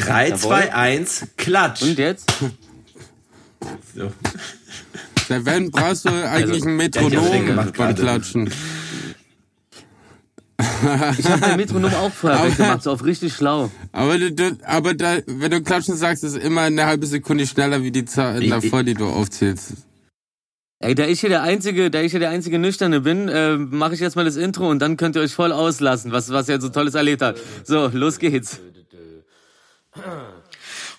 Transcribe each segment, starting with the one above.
3, 2, 1, klatsch. Und jetzt? So. Der Wenn brauchst du eigentlich ein der hat ja schräg Metronom gemacht beim. Klatschen. Ich habe mein Metronom auch vorher Aber- weggemacht, so auf richtig schlau. Aber, du, du, aber da, wenn du klatschen sagst, ist immer eine halbe Sekunde schneller wie die Zahl Ich- davor, die du aufzählst. Ey, da ich hier der einzige, da ich hier der einzige Nüchterne bin, äh, mache ich jetzt mal das Intro und dann könnt ihr euch voll auslassen, was was ihr so tolles erlebt habt. So, los geht's.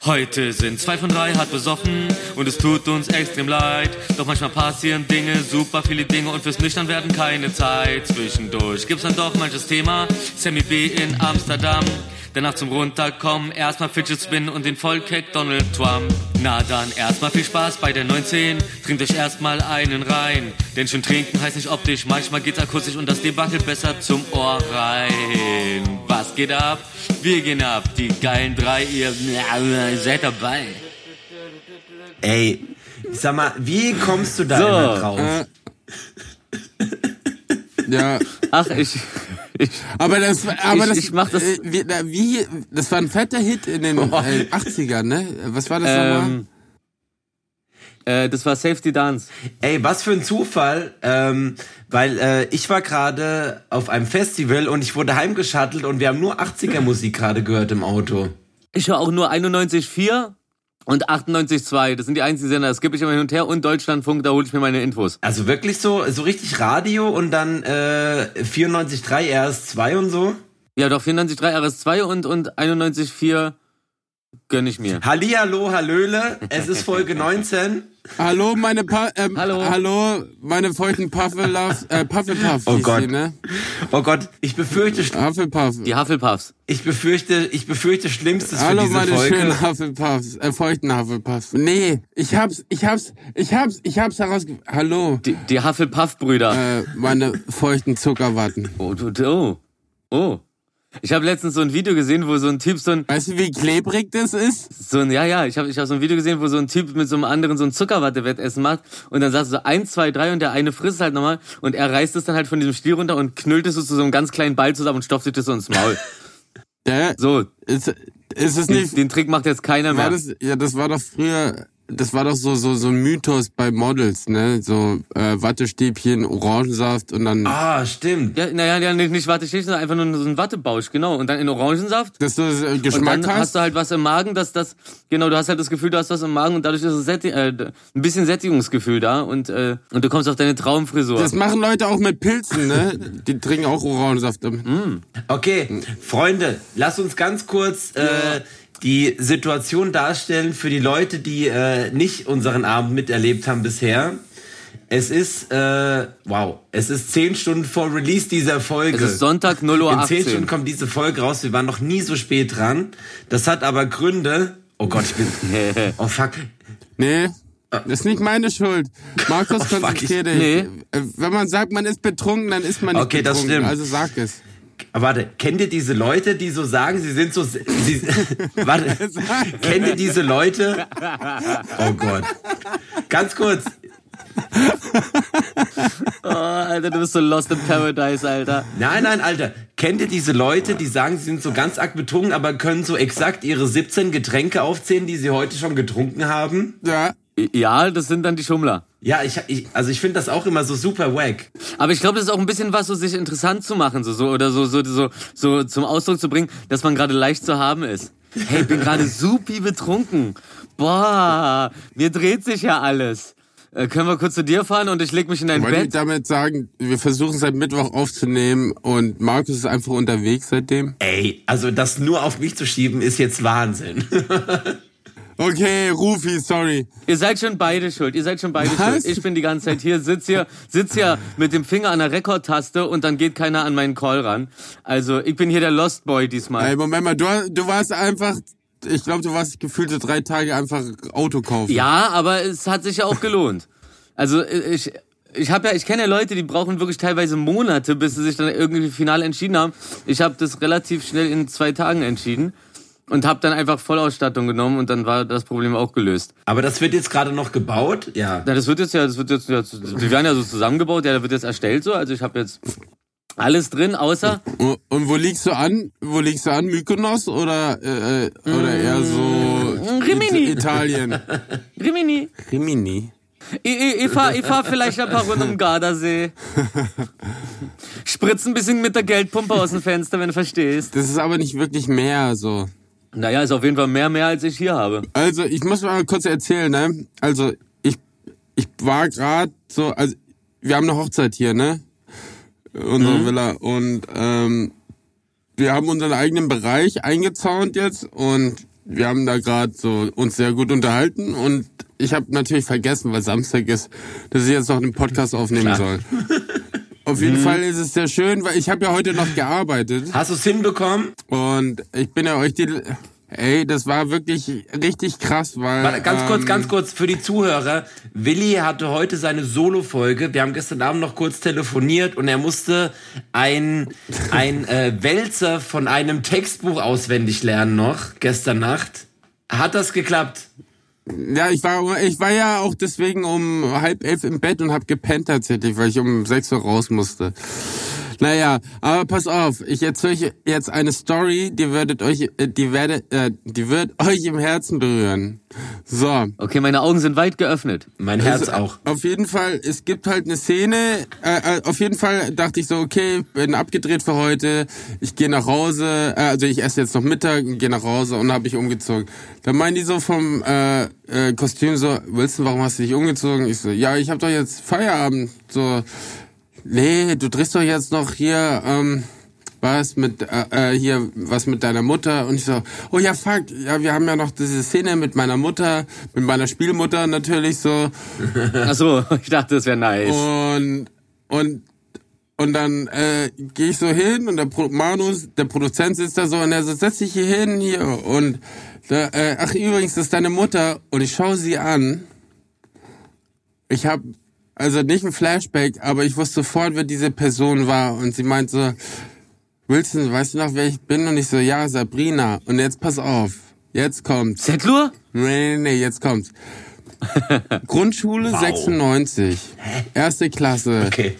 Heute sind zwei von drei hart besoffen und es tut uns extrem leid. Doch manchmal passieren Dinge, super viele Dinge und fürs Nüchtern werden keine Zeit. Zwischendurch gibt's dann doch manches Thema. Sammy B in Amsterdam. Danach zum Runterkommen, erstmal Fidget Spin und den Vollkeck Donald Trump. Na dann erstmal viel Spaß bei der 19. Trinkt euch erstmal einen rein. Denn schon trinken heißt nicht optisch, manchmal geht's akustisch und das Debakel besser zum Ohr rein. Was geht ab? Wir gehen ab, die geilen drei, ihr seid dabei. Ey, sag mal, wie kommst du da So. immer drauf? Ja, Ach, ich, ich aber das, aber Ich- das, ich mach das- äh, wie, wie, das war ein fetter Hit in den äh, 80ern, ne? Was war das nochmal? ähm, äh, das war Safety Dance. Ey, was für ein Zufall, ähm, weil äh, ich war gerade auf einem Festival und ich wurde heimgeschattelt und wir haben nur 80er Musik gerade gehört im Auto. Ich höre auch nur 91.4 und 98.2. Das sind die einzigen Sender. Das gebe ich immer hin und her. Und Deutschlandfunk, da hole ich mir meine Infos. Also wirklich so, so richtig Radio und dann äh, 94.3 RS2 und so. Ja, doch 94.3 RS2 und, und 91.4 gönn ich mir. Hallihallo, Hallöle, es ist Folge 19. Hallo, meine pa ähm, Hallo. hallo, meine feuchten Puffeluffs, äh, Puffelpuff Oh Gott. Die, ne? Oh Gott, ich befürchte, Hufflepuff. Die Hufflepuffs. ich befürchte, ich befürchte Schlimmstes für Hallo, diese meine Folge. schönen Hufflepuffs, äh, feuchten Hufflepuffs. Nee, ich hab's, ich hab's, ich hab's, ich hab's herausge... Hallo, Die, die Hufflepuff-Brüder. äh, meine feuchten Zuckerwatten. Oh, du, du, oh. Oh. Ich habe letztens so ein Video gesehen, wo so ein Typ so ein, Weißt du, wie klebrig das ist? so ein, ja, ja, ich habe ich hab so ein Video gesehen, wo so ein Typ mit so einem anderen so ein Zuckerwatte-Wettessen macht und dann sagst du so eins, zwei, drei und der eine frisst halt nochmal und er reißt es dann halt von diesem Stiel runter und knüllt es so zu so einem ganz kleinen Ball zusammen und stopft sich das so ins Maul. Ja, So, ist, ist es den, nicht... den Trick macht jetzt keiner mehr. das, ja, das war doch früher, das war doch so, so, so ein Mythos bei Models, ne? So, äh, Wattestäbchen, Orangensaft und dann, Ah, stimmt. Ja, naja, ja, nicht, nicht Wattestäbchen, sondern einfach nur so ein Wattebausch, genau. Und dann in Orangensaft. dass du das, äh, Und Geschmack dann hast. hast du halt was im Magen, dass das, genau, du hast halt das Gefühl, du hast was im Magen und dadurch ist es Sätti äh, ein bisschen Sättigungsgefühl da und, äh, und du kommst auf deine Traumfrisur. das machen Leute auch mit Pilzen, ne? Die trinken auch Orangensaft. Mhm. Okay, Freunde, lass uns ganz kurz äh, die Situation darstellen für die Leute, die äh, nicht unseren Abend miterlebt haben bisher. Es ist, äh, wow, es ist zehn Stunden vor Release dieser Folge. es ist Sonntag 0 Uhr In zehn Stunden 18. kommt diese Folge raus. Wir waren noch nie so spät dran. Das hat aber Gründe. Oh Gott, ich bin. Oh fuck. Nee, das ist nicht meine Schuld. Markus, Oh, fuck, konzentrier dich. Nee. Äh, Wenn man sagt, man ist betrunken, dann ist man nicht Okay, das betrunken. stimmt. Also sag es. Aber warte, kennt ihr diese Leute, die so sagen, sie sind so. Sie, warte, kennt ihr diese Leute? Oh Gott. Ganz kurz. Oh, Alter, du bist so lost in paradise, Alter. Nein, nein, Alter. Kennt ihr diese Leute, die sagen, sie sind so ganz arg betrunken, aber können so exakt ihre 17 Getränke aufzählen, die sie heute schon getrunken haben? Ja. Ja, das sind dann die Schummler. Ja, ich, ich also ich finde das auch immer so super wack. Aber ich glaube, das ist auch ein bisschen was, so sich interessant zu machen, so, so oder so, so, so, so zum Ausdruck zu bringen, dass man gerade leicht zu haben ist. Hey, ich bin gerade supi betrunken. Boah, mir dreht sich ja alles. Äh, können wir kurz zu dir fahren und ich leg mich in dein Wollte ich Bett? damit sagen, wir versuchen seit Mittwoch aufzunehmen und Markus ist einfach unterwegs seitdem? Ey, also das nur auf mich zu schieben, ist jetzt Wahnsinn. Okay, Rufi, sorry. Ihr seid schon beide schuld. Ihr seid schon beide Was? schuld. Ich bin die ganze Zeit hier, sitz hier, sitz hier mit dem Finger an der Rekordtaste und dann geht keiner an meinen Call ran. Also ich bin hier der Lost Boy diesmal. Ey, Moment mal, du, du warst einfach, ich glaube, du warst gefühlte drei Tage einfach Auto kaufen. Ja, aber es hat sich ja auch gelohnt. Also ich, ich habe ja, ich kenne ja Leute, die brauchen wirklich teilweise Monate, bis sie sich dann irgendwie final entschieden haben. Ich habe das relativ schnell in zwei Tagen entschieden und habe dann einfach Vollausstattung genommen und dann war das Problem auch gelöst. Aber das wird jetzt gerade noch gebaut? Ja. Ja, das wird jetzt ja, das wird jetzt ja, die werden ja so zusammengebaut. Ja, da wird jetzt erstellt so. Also ich habe jetzt Alles drin, außer Und, und wo liegst du an? Wo liegst du an? Mykonos oder, äh, äh, oder eher so Rimini. It Italien? Rimini. Rimini. Ich, ich, ich fahr, ich fahr vielleicht ein paar Runden um Gardasee. Spritz ein bisschen mit der Geldpumpe aus dem Fenster, wenn du verstehst. Das ist aber nicht wirklich mehr so. Naja, ist auf jeden Fall mehr, mehr als ich hier habe. Also, ich muss mal kurz erzählen, ne? Also, ich, ich war gerade so, also, wir haben eine Hochzeit hier, ne? Unsere Villa. Und, ähm, wir haben unseren eigenen Bereich eingezaunt jetzt und wir haben da gerade so uns sehr gut unterhalten und ich habe natürlich vergessen, weil Samstag ist, dass ich jetzt noch einen Podcast aufnehmen soll. Auf jeden Fall ist es sehr schön, weil ich habe ja heute noch gearbeitet. Hast du es hinbekommen? Und ich bin ja euch die. Ey, das war wirklich richtig krass, weil. Warte, ganz kurz, ähm, ganz kurz für die Zuhörer. Willi hatte heute seine Solo-Folge. Wir haben gestern Abend noch kurz telefoniert und er musste ein, ein äh, Wälzer von einem Textbuch auswendig lernen noch, gestern Nacht. Hat das geklappt? Ja, ich war, ich war ja auch deswegen um halb elf im Bett und hab gepennt tatsächlich, weil ich um sechs Uhr raus musste. Naja, aber pass auf, ich erzähle euch jetzt eine Story, die werdet euch, äh, die werdet, äh, die wird euch im Herzen berühren. So. Okay, meine Augen sind weit geöffnet. Mein Herz Also, auch. Auf jeden Fall, es gibt halt eine Szene. Äh, äh, auf jeden Fall dachte ich so, okay, bin abgedreht für heute. Ich gehe nach Hause. Äh, also ich esse jetzt noch Mittag und gehe nach Hause und habe ich umgezogen. Dann meinen die so vom äh, äh, Kostüm so, Wilson, warum hast du dich umgezogen? Ich so, ja, ich habe doch jetzt Feierabend. So, nee, du drehst doch jetzt noch hier. Ähm, was mit äh, äh, hier was mit deiner Mutter und ich so oh ja fuck ja wir haben ja noch diese Szene mit meiner Mutter mit meiner Spielmutter natürlich so Ach so, ich dachte, das wäre nice. und und und dann äh, gehe ich so hin und der Pro Manus, der Produzent sitzt da so und er so, setz dich hier hin hier und da, äh, ach übrigens, das ist deine Mutter und ich schaue sie an. Ich habe also nicht ein Flashback, aber ich wusste sofort, wer diese Person war und sie meint so, Wilson, weißt du noch, wer ich bin? Und ich so, ja, Sabrina. Und jetzt pass auf, jetzt kommt's. Zettlur? Nee, nee, nee, jetzt kommt's. Grundschule 96. Erste Klasse. Okay.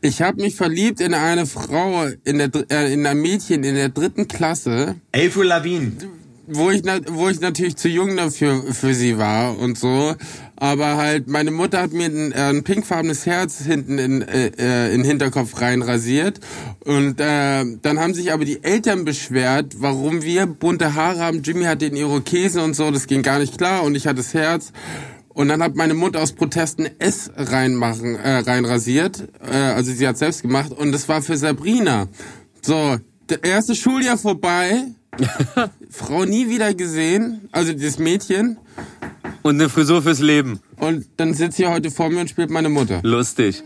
Ich habe mich verliebt in eine Frau, in der äh, in ein Mädchen in der dritten Klasse, Avril Lavigne. Wo ich wo ich natürlich zu jung dafür für sie war und so. Aber halt meine Mutter hat mir ein, äh, ein pinkfarbenes Herz hinten in äh, äh, in den Hinterkopf rein rasiert und äh, dann haben sich aber die Eltern beschwert, warum wir bunte Haare haben. Jimmy hatte den Irokesen und so, das ging gar nicht klar und ich hatte das Herz. Und dann hat meine Mutter aus Protesten S reinmachen, äh, reinrasiert. Äh, also sie hat selbst gemacht. Und das war für Sabrina. So, das erste Schuljahr vorbei. Frau nie wieder gesehen. Also das Mädchen. Und eine Frisur fürs Leben. Und dann sitzt sie heute vor mir und spielt meine Mutter. Lustig.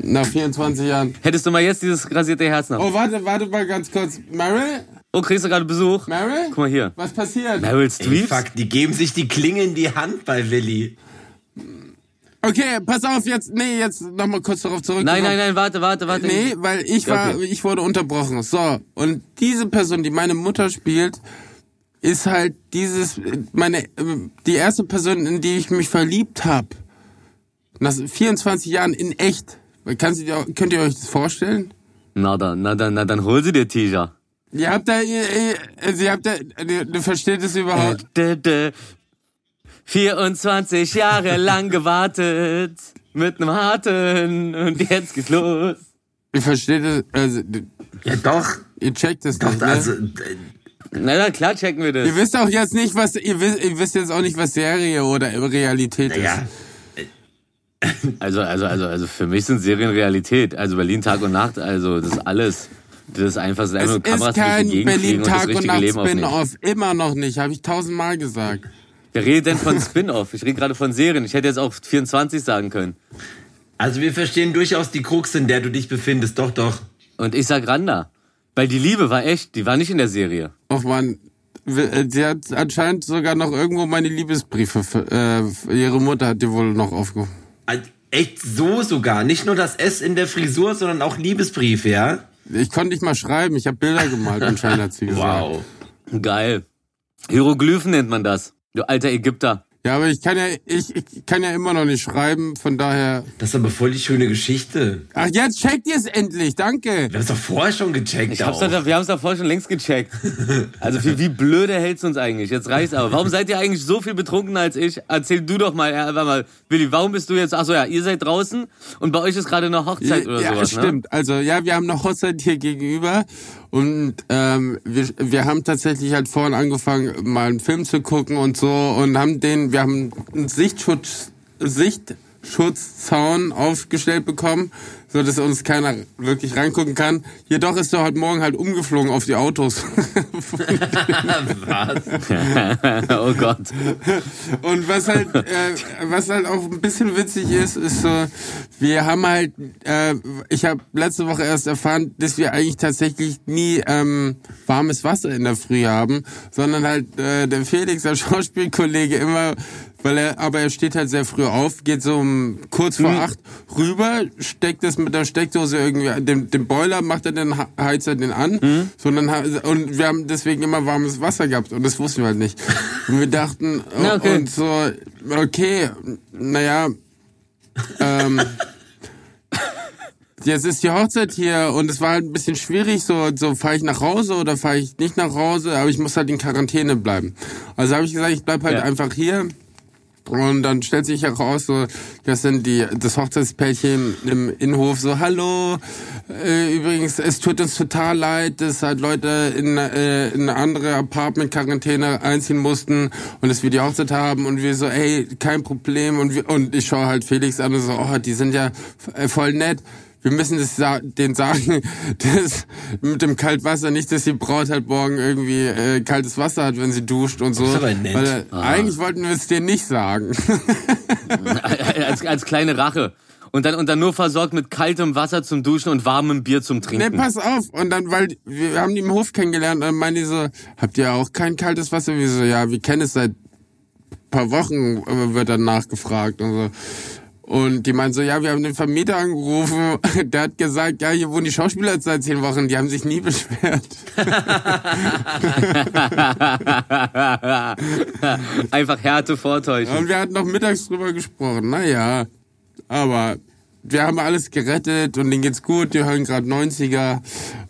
Nach 24 Jahren. Hättest du mal jetzt dieses rasierte Herz noch? Oh, warte, warte mal ganz kurz. Meryl? Oh, kriegst du gerade Besuch? Meryl? Guck mal hier. Was passiert? Meryl Streep? fuck, die geben sich die Klinge in die Hand bei Willi. Okay, pass auf, jetzt, nee, jetzt nochmal kurz darauf zurück. Nein, nein, nein, warte, warte, warte. Nee, weil ich war, Okay. ich wurde unterbrochen. So, und diese Person, die meine Mutter spielt, ist halt dieses, meine, äh, die erste Person, in die ich mich verliebt habe. Nach 24 Jahren in echt. Kann sie, dir- könnt ihr euch das vorstellen? Na dann, na dann, na dann hol sie dir, Tisha. Ihr habt da, ihr, ihr, sie habt da, ihr, du versteht es überhaupt? Dä, dä, dä. 24 Jahre lang gewartet. Mit nem harten. Und jetzt geht's los. Ihr versteht es, also, Ja, doch. ihr checkt es Doch, nicht, ne? also, äh, Na dann, klar checken wir das. Ihr wisst auch jetzt nicht, was, ihr wisst, ihr wisst jetzt auch nicht, was Serie oder Realität ist. ja. Also, also, also, also für mich sind Serien Realität. Also Berlin Tag und Nacht, also das ist alles. Das ist einfach, das ist einfach Es nur Kameras ist kein die Berlin und das Tag und richtige Nacht. Spin-off. Immer noch nicht, habe ich tausendmal gesagt. Wer redet denn von Spin-off? Ich rede gerade von Serien. Ich hätte jetzt auch 24 sagen können. Also wir verstehen durchaus die Krux, in der du dich befindest. Doch, doch. Und ich sag Randa. Weil die Liebe war echt, die war nicht in der Serie. Och man, sie hat anscheinend sogar noch irgendwo meine Liebesbriefe. Für, äh, ihre Mutter hat die wohl noch aufgehoben. Echt so sogar. Nicht nur das S in der Frisur, sondern auch Liebesbriefe, ja? Ich konnte nicht mal schreiben, ich habe Bilder gemalt anscheinend hat sie gesagt. Wow. Geil. Hieroglyphen nennt man das. Du alter Ägypter. Ja, aber ich kann ja, ich, ich kann ja immer noch nicht schreiben, von daher. Das ist aber voll die schöne Geschichte. Ach, jetzt checkt ihr es endlich, danke. Wir haben es doch vorher schon gecheckt. Ich hab's auch. doch, wir haben es doch vorher schon längst gecheckt. Also wie, wie blöde hält's uns eigentlich? Jetzt reicht's aber. Warum seid ihr eigentlich so viel betrunkener als ich? Erzähl du doch mal, ja, warte mal, Willi, warum bist du jetzt, ach so, ja, ihr seid draußen und bei euch ist gerade eine Hochzeit oder ja, sowas, ne? stimmt. Also ja, wir haben eine Hochzeit hier gegenüber und ähm, wir, wir haben tatsächlich halt vorhin angefangen, mal einen Film zu gucken und so und haben den, wir haben einen Sichtschutz, Sichtschutzzaun aufgestellt bekommen, so dass uns keiner wirklich reingucken kann. Jedoch ist er heute Morgen halt umgeflogen auf die Autos. Was? oh Gott. Und was halt, äh, was halt auch ein bisschen witzig ist, ist so, wir haben halt, äh, ich habe letzte Woche erst erfahren, dass wir eigentlich tatsächlich nie ähm, warmes Wasser in der Früh haben, sondern halt äh, der Felix, der Schauspielkollege, immer, weil er, aber er steht halt sehr früh auf, geht so um kurz vor acht rüber, steckt es mit der Steckdose irgendwie, den, den Boiler macht er den Heizer den an, so, und dann, ha- und wir haben deswegen immer warmes Wasser gehabt und das wussten wir halt nicht. Und wir dachten, Ja, okay. und so, okay, naja, ähm, jetzt ist die Hochzeit hier und es war halt ein bisschen schwierig, so, so fahre ich nach Hause oder fahre ich nicht nach Hause, aber ich muss halt in Quarantäne bleiben. Also habe ich gesagt, ich bleib halt Ja. einfach hier. Und dann stellt sich heraus, so, das sind die, das Hochzeitspärchen im Innenhof so, hallo, äh, übrigens, es tut uns total leid, dass halt Leute in, äh, in andere Apartment-Quarantäne einziehen mussten und dass wir die Hochzeit haben und wir so, ey, kein Problem und wir, und ich schaue halt Felix an und so, oh, die sind ja äh, voll nett. Wir müssen das sa denen sagen, dass mit dem Kaltwasser nicht, dass die Braut halt morgen irgendwie äh, kaltes Wasser hat, wenn sie duscht und so. Das ist aber nett. Weil, äh, eigentlich wollten wir es denen nicht sagen. als, als kleine Rache. Und dann, und dann nur versorgt mit kaltem Wasser zum Duschen und warmem Bier zum Nee, Trinken. pass auf. Und dann, weil wir haben die im Hof kennengelernt, und dann meinen die so, habt ihr auch kein kaltes Wasser? Wir so, ja, wir kennen es seit paar Wochen, äh, wird dann nachgefragt und so. Und die meinen so, ja, wir haben den Vermieter angerufen, der hat gesagt, ja, hier wohnen die Schauspieler jetzt seit zehn Wochen, die haben sich nie beschwert. Einfach Härte vortäuschen. Und wir hatten noch mittags drüber gesprochen, naja, aber wir haben alles gerettet und denen geht's gut, die hören gerade 90er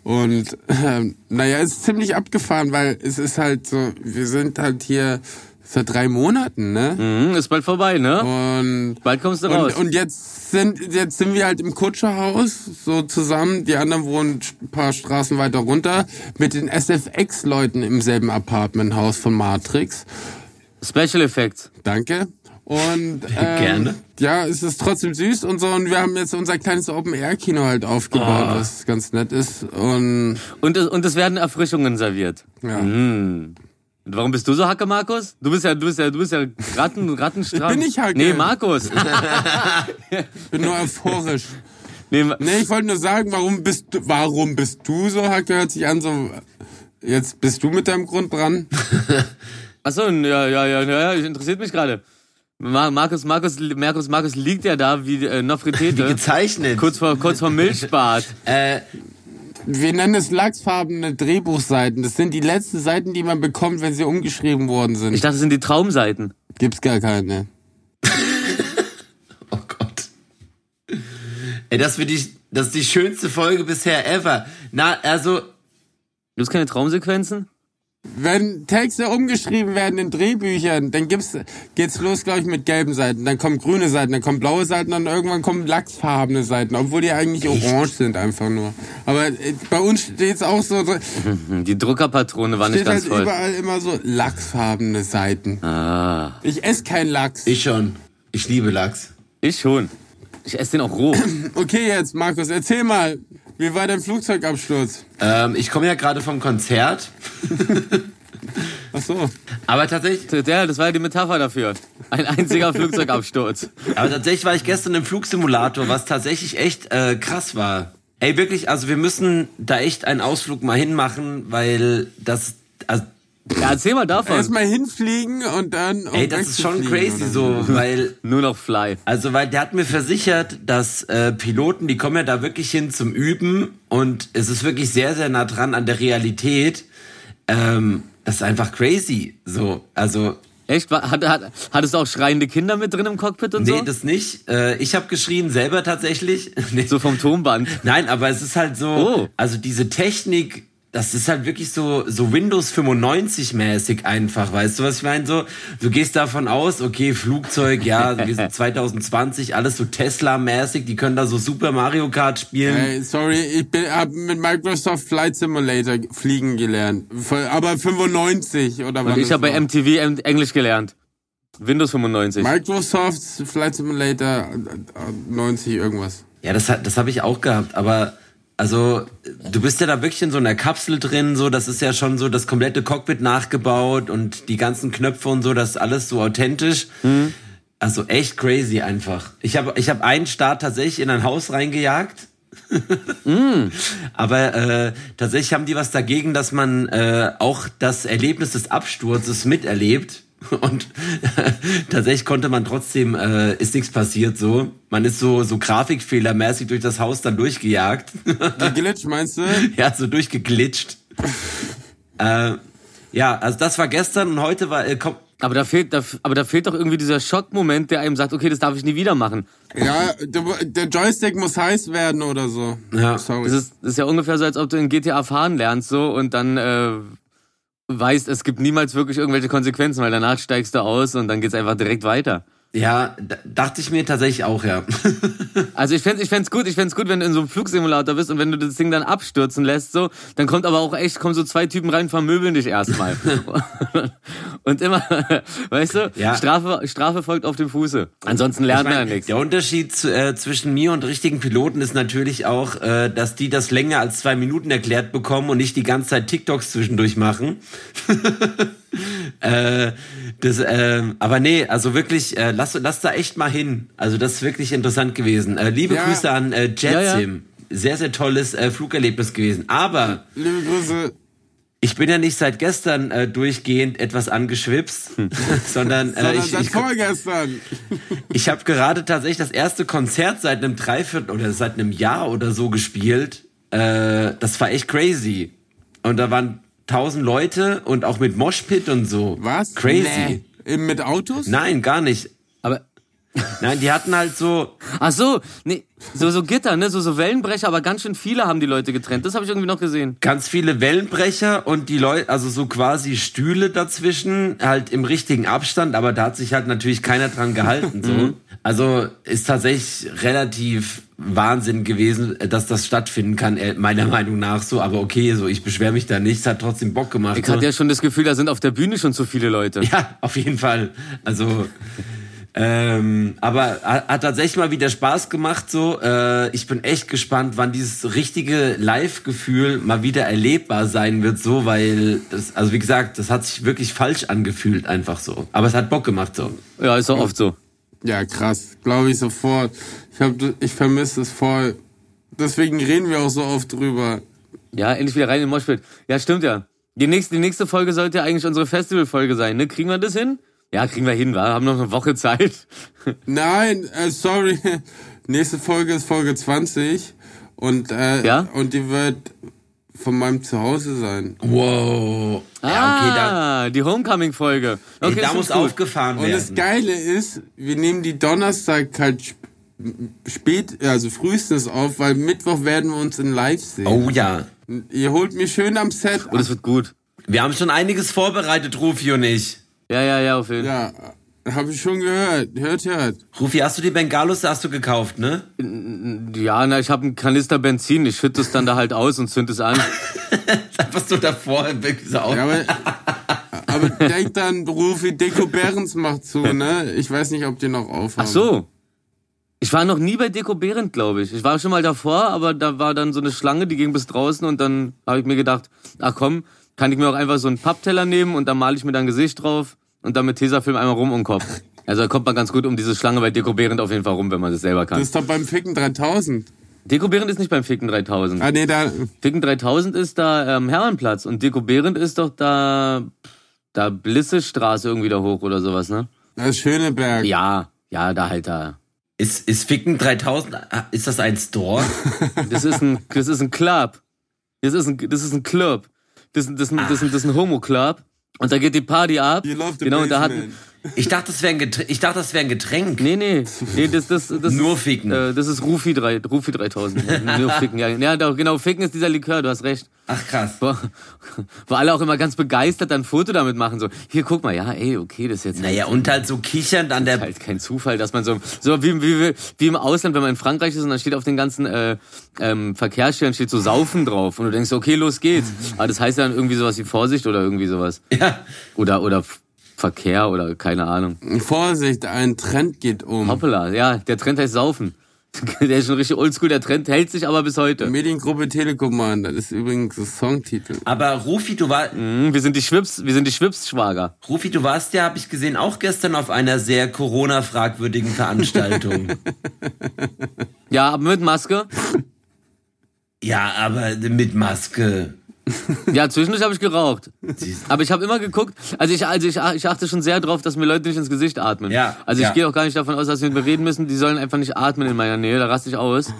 und ähm, naja, es ist ziemlich abgefahren, weil es ist halt so, wir sind halt hier seit drei Monaten, ne? Mhm, ist bald vorbei, ne? Und Bald kommst du raus. und, und jetzt sind jetzt sind wir halt im Kutscherhaus so zusammen. Die anderen wohnen ein paar Straßen weiter runter mit den SFX-Leuten im selben Apartmenthaus von Matrix. Special Effects. Danke. Und ähm, Gerne. ja, es ist trotzdem süß und so. Und wir haben jetzt unser kleines Open-Air-Kino halt aufgebaut, Oh. was ganz nett ist. Und Und, es- und es werden Erfrischungen serviert. ja. Mhm. Warum bist du so Hacke, Markus? Du bist ja, du bist ja, du bist ja Ratten, Rattenstramm. Ich bin nicht Hacke. Nee, Markus. bin nur euphorisch. nee, Nee, ich wollte nur sagen, warum bist du, warum bist du so, Hacke? Hört sich an so, jetzt bist du mit deinem Grund dran. Achso, ja, ja, ja, ja, ja, interessiert mich gerade. Ma- Markus, Markus, Markus, Markus liegt ja da wie äh, Wie Nofretete. gezeichnet. kurz vor, kurz vor Milchbad. Äh, Wir nennen es lachsfarbene Drehbuchseiten. Das sind die letzten Seiten, die man bekommt, wenn sie umgeschrieben worden sind. Ich dachte, das sind die Traumseiten. Gibt's gar keine. oh Gott. Ey, das wird die, das ist die schönste Folge bisher ever. Na, also, Gibt's keine Traumsequenzen? Wenn Texte umgeschrieben werden in Drehbüchern, dann gibt's, geht's los, glaube ich, mit gelben Seiten. Dann kommen grüne Seiten, dann kommen blaue Seiten, dann irgendwann kommen lachsfarbene Seiten, obwohl die eigentlich orange sind einfach nur. Aber äh, bei uns steht's auch so, Die Druckerpatrone war nicht steht halt ganz voll. überall immer so lachsfarbene Seiten. Ah, Ich esse kein Lachs. ich schon. Ich liebe Lachs. ich schon. Ich esse den auch roh. Okay, jetzt, Markus, erzähl mal, wie war dein Flugzeugabsturz? Ähm, ich komme ja gerade vom Konzert. Ach so. Aber tatsächlich, Ja, das war ja die Metapher dafür. Ein einziger Flugzeugabsturz. aber tatsächlich war ich gestern im Flugsimulator, was tatsächlich echt äh, krass war. Ey, wirklich, also wir müssen da echt einen Ausflug mal hinmachen, weil das, also, Ja, erzähl mal davon. Erstmal hinfliegen und dann. ey, das ist schon crazy so, weil Nur noch Fly. Also, weil der hat mir versichert, dass äh, Piloten, die kommen ja da wirklich hin zum Üben und es ist wirklich sehr, sehr nah dran an der Realität. Ähm, das ist einfach crazy. So, also Echt? War- Hat, hat, hattest du auch schreiende Kinder mit drin im Cockpit und Nee, so? das nicht. Äh, ich habe geschrien, selber tatsächlich. Nee. So vom Tonband. Nein, aber es ist halt so, Oh. also diese Technik, das ist halt wirklich so, so Windows 95 mäßig einfach, weißt du, was ich meine? So, du gehst davon aus, okay, Flugzeug, ja, wir sind 2020, alles so Tesla-mäßig, die können da so Super Mario Kart spielen. Ey, sorry, ich bin, hab mit Microsoft Flight Simulator fliegen gelernt. Aber 95 oder was? Ich habe bei MTV Englisch gelernt. Windows 95. Microsoft Flight Simulator äh, äh, 90 irgendwas. Ja, das, hat- das habe ich auch gehabt, aber also du bist ja da wirklich in so einer Kapsel drin, so das ist ja schon so das komplette Cockpit nachgebaut und die ganzen Knöpfe und so, das ist alles so authentisch. Also echt crazy einfach. Ich habe ich hab einen Start tatsächlich in ein Haus reingejagt. Aber äh, tatsächlich haben die was dagegen, dass man äh, auch das Erlebnis des Absturzes miterlebt. Und tatsächlich konnte man trotzdem, äh, ist nichts passiert so. Man ist so, so grafikfehlermäßig durch das Haus dann durchgejagt. Geglitscht, meinst du? ja, so durchgeglitscht. äh, ja, also das war gestern und heute war, äh, komm, Aber da fehlt, da, aber da fehlt doch irgendwie dieser Schockmoment, der einem sagt, okay, das darf ich nie wieder machen. Ja, der, der Joystick muss heiß werden oder so. Ja. Sorry. Das ist, das ist ja ungefähr so, als ob du in GTA fahren lernst so und dann äh, weißt, es gibt niemals wirklich irgendwelche Konsequenzen, weil danach steigst du aus und dann geht's einfach direkt weiter. Ja, dachte ich mir tatsächlich auch, ja. Also ich fänd's, ich fänd's gut, ich fänd's gut, wenn du in so einem Flugsimulator bist und wenn du das Ding dann abstürzen lässt, so, dann kommt aber auch echt, kommen so zwei Typen rein, vermöbeln dich erstmal. und immer, weißt du, Ja. Strafe, Strafe folgt auf dem Fuße. Ansonsten lernt Ich mein, man ja nichts. Der Unterschied zu, äh, zwischen mir und richtigen Piloten ist natürlich auch, äh, dass die das länger als zwei Minuten erklärt bekommen und nicht die ganze Zeit TikToks zwischendurch machen. äh, das, äh, aber nee, also wirklich, äh, lass, lass da echt mal hin. Also das ist wirklich interessant gewesen. Äh, liebe Ja. Grüße an äh, Ja, ja. Jetsim. Sehr, sehr tolles äh, Flugerlebnis gewesen. Aber Liebe Grüße. ich bin ja nicht seit gestern äh, durchgehend etwas angeschwipst, sondern, äh, Sondern ich, seit ich, vorgestern. ich habe gerade tatsächlich das erste Konzert seit einem Dreiviertel oder seit einem Jahr oder so gespielt. Äh, das war echt crazy. Und da waren tausend Leute und auch mit Moshpit und so. Was? Crazy. Nee. Eben Mit Autos? Nein, gar nicht. Aber, Nein, die hatten halt so, ach so, nee, so, so Gitter, ne, so, so Wellenbrecher, aber ganz schön viele haben die Leute getrennt. Das habe ich irgendwie noch gesehen. ganz viele Wellenbrecher und die Leute, also so quasi Stühle dazwischen, halt im richtigen Abstand, aber da hat sich halt natürlich keiner dran gehalten, so. Also ist tatsächlich relativ Wahnsinn gewesen, dass das stattfinden kann, äh, meiner Meinung nach so, aber okay, so, ich beschwere mich da nicht, es hat trotzdem Bock gemacht. Ich so. hatte ja schon das Gefühl, da sind auf der Bühne schon zu viele Leute. Ja, auf jeden Fall. Also, ähm, aber hat, tatsächlich mal wieder Spaß gemacht. So, äh, ich bin echt gespannt, wann dieses richtige Live-Gefühl mal wieder erlebbar sein wird. So, weil das, also wie gesagt, das hat sich wirklich falsch angefühlt, einfach so. Aber es hat Bock gemacht so. Ja, ist doch oft so. Ja, krass. Glaube ich sofort. Ich, hab, ich vermisse es voll. Deswegen reden wir auch so oft drüber. Ja, endlich wieder rein in den Moshpit. Ja, stimmt ja. Die nächste, die nächste Folge sollte ja eigentlich unsere Festivalfolge sein, ne? Kriegen wir das hin? Ja, kriegen wir hin, wa? Haben noch eine Woche Zeit. Nein, äh, sorry. Nächste Folge ist Folge 20. Und, äh, Ja? und die wird von meinem Zuhause sein. Wow. Ja, okay, da, ah, die Homecoming-Folge. Okay, da das muss ist gut. aufgefahren Und das werden. Geile ist, wir nehmen die Donnerstag halt sp- spät, also frühestens auf, weil Mittwoch werden wir uns in Live sehen. Oh ja. Ihr holt mich schön am Set. Und es wird gut. Wir haben schon einiges vorbereitet, Rufi und ich. Ja, ja, ja, auf jeden Fall. Ja, habe ich schon gehört. Hört, hört. Rufi, hast du die Bengalos, hast du gekauft, ne? Ja, na, ich habe einen Kanister Benzin, ich schütte es dann da halt aus und zünd es an. Was du davor so auf. Ja, aber, aber denk dann, Rufi, Deko Behrens macht zu, ne? Ich weiß nicht, ob die noch aufhaben. Ach so. Ich war noch nie bei Deko Behrendt, glaube ich. Ich war schon mal davor, aber da war dann so eine Schlange, die ging bis draußen und dann habe ich mir gedacht, ach komm, kann ich mir auch einfach so einen Pappteller nehmen und da male ich mir dann Gesicht drauf und dann mit Tesafilm einmal rum um den Kopf. Also da kommt man ganz gut um diese Schlange bei Deko Behrendt auf jeden Fall rum, wenn man das selber kann. Das ist doch beim Ficken 3000. Deko Behrendt ist nicht beim Ficken 3000. Ah, nee, da, Ficken 3000 ist da am Hermannplatz und Deko Behrendt ist doch da, da Blissestraße irgendwie da hoch oder sowas, ne? da ist Schöneberg. Ja, ja, da halt da. Ist, ist Ficken 3000, ah, ist das ein Store? Das ist ein, das ist ein Club. Das ist ein, das ist ein Club. Das, ist- das, ist ein- das, ist ein- das ist ein Homo-Club. Und da geht die Party ab. You love the genau, und da hatten, Ich dachte, das wäre ein, Getränk. Ich dachte, das wäre ein Getränk. Nee, nee, nee, das, das, das Nur ist, ficken. Äh, das ist Rufi, 3, Rufi 3000. Nur ficken, ja. Ja, doch, genau, ficken ist dieser Likör, du hast recht. Ach krass. Wo, wo alle auch immer ganz begeistert dann ein Foto damit machen, so, hier, guck mal, ja, ey, okay, das ist jetzt Naja, und halt so kichernd an der. halt kein Zufall, dass man so, so wie, wie, wie im Ausland, wenn man in Frankreich ist und dann steht auf den ganzen äh, ähm, Verkehrsschildern steht so Saufen drauf und du denkst, okay, los geht's. Aber das heißt ja dann irgendwie sowas wie Vorsicht oder irgendwie sowas. Ja. Oder, oder Verkehr oder keine Ahnung. Vorsicht, ein Trend geht um. Hoppala, ja, der Trend heißt Saufen. Der ist schon richtig oldschool, der Trend hält sich aber bis heute. Mediengruppe Telekommand, das ist übrigens der Songtitel. Aber Rufi, du war, Mhm, wir sind die Schwips, wir sind die Schwips-Schwager. Rufi, du warst ja, habe ich gesehen, auch gestern auf einer sehr Corona-fragwürdigen Veranstaltung. Ja, aber mit Maske. ja, aber mit Maske. Ja, zwischendurch habe ich geraucht. Aber ich habe immer geguckt, also ich, also ich, ich achte schon sehr drauf, dass mir Leute nicht ins Gesicht atmen. Ja, Also ich ja. gehe auch gar nicht davon aus, dass wir reden müssen. Die sollen einfach nicht atmen in meiner Nähe, da raste ich aus.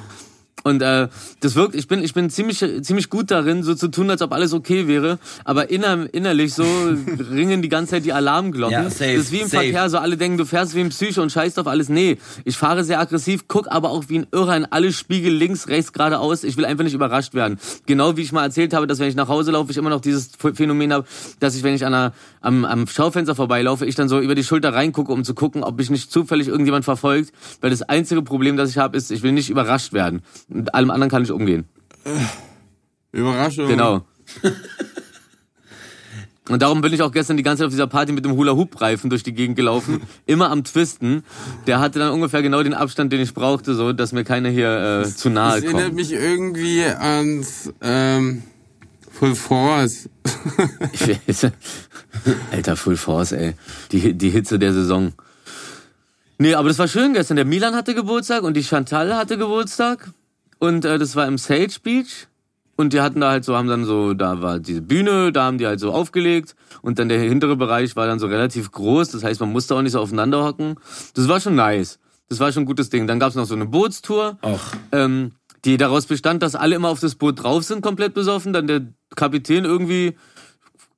Und äh, das wirkt, ich bin, ich bin ziemlich, ziemlich gut darin, so zu tun, als ob alles okay wäre. Aber inner, innerlich so ringen die ganze Zeit die Alarmglocken. Ja, safe, das ist wie im safe. Verkehr, so alle denken, du fährst wie ein Psycho und scheißt auf alles. Nee, ich fahre sehr aggressiv, guck aber auch wie ein Irrer in alle Spiegel links, rechts, geradeaus. Ich will einfach nicht überrascht werden. Genau wie ich mal erzählt habe, dass wenn ich nach Hause laufe, ich immer noch dieses Phänomen habe, dass ich, wenn ich an einer, am, am Schaufenster vorbeilaufe, ich dann so über die Schulter reingucke, um zu gucken, ob mich nicht zufällig irgendjemand verfolgt. Weil das einzige Problem, das ich habe, ist, ich will nicht überrascht werden. Mit allem anderen kann ich umgehen. Überraschung. Genau. Und darum bin ich auch gestern die ganze Zeit auf dieser Party mit dem Hula-Hoop-Reifen durch die Gegend gelaufen, immer am Twisten. Der hatte dann ungefähr genau den Abstand, den ich brauchte, so dass mir keiner hier äh, zu nahe Das erinnert kommt. mich irgendwie ans ähm, Full Force. Alter, Full Force, ey. Die, die Hitze der Saison. Nee, aber das war schön gestern. Der Milan hatte Geburtstag und die Chantal hatte Geburtstag. Und äh, das war im Sage Beach. Und die hatten da halt so, haben dann so, da war diese Bühne, da haben die halt so aufgelegt. Und dann der hintere Bereich war dann so relativ groß. Das heißt, man musste auch nicht so aufeinander hocken. Das war schon nice. Das war schon ein gutes Ding. Dann gab's noch so eine Bootstour. Och. Ähm, die daraus bestand, dass alle immer auf das Boot drauf sind, komplett besoffen. Dann der Kapitän irgendwie,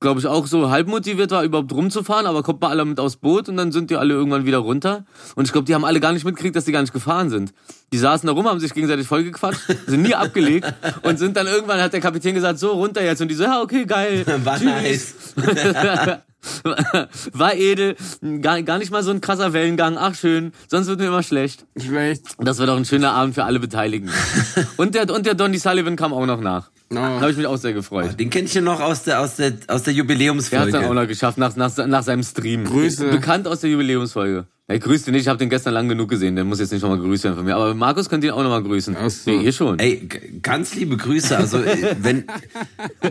glaube ich, auch so halb motiviert war, überhaupt rumzufahren, aber kommt mal alle mit aufs Boot und dann sind die alle irgendwann wieder runter. Und ich glaube, die haben alle gar nicht mitgekriegt, dass die gar nicht gefahren sind. Die saßen da rum, haben sich gegenseitig vollgequatscht, sind nie abgelegt und sind dann irgendwann, hat der Kapitän gesagt, so runter jetzt. Und die so, ja, okay, geil. War nice. War edel, gar, gar nicht mal so ein krasser Wellengang, ach schön, sonst wird mir immer schlecht. Schlecht. Das war doch ein schöner Abend für alle Beteiligten. Und der, und der Donny Sullivan kam auch noch nach. Oh. Da habe ich mich auch sehr gefreut. Den kenn ich ja noch aus der, aus der, aus der Der hat dann auch Jubiläumsfolge. noch geschafft nach, nach, nach seinem Stream. Grüße. Bekannt aus der Jubiläumsfolge. Ja, grüßt ihn nicht, ich habe den gestern lang genug gesehen, der muss jetzt nicht nochmal grüßt werden von mir. Aber Markus könnt ihn auch nochmal grüßen. Ach so. Nee, ihr schon. Ey, ganz liebe Grüße. Also äh, wenn,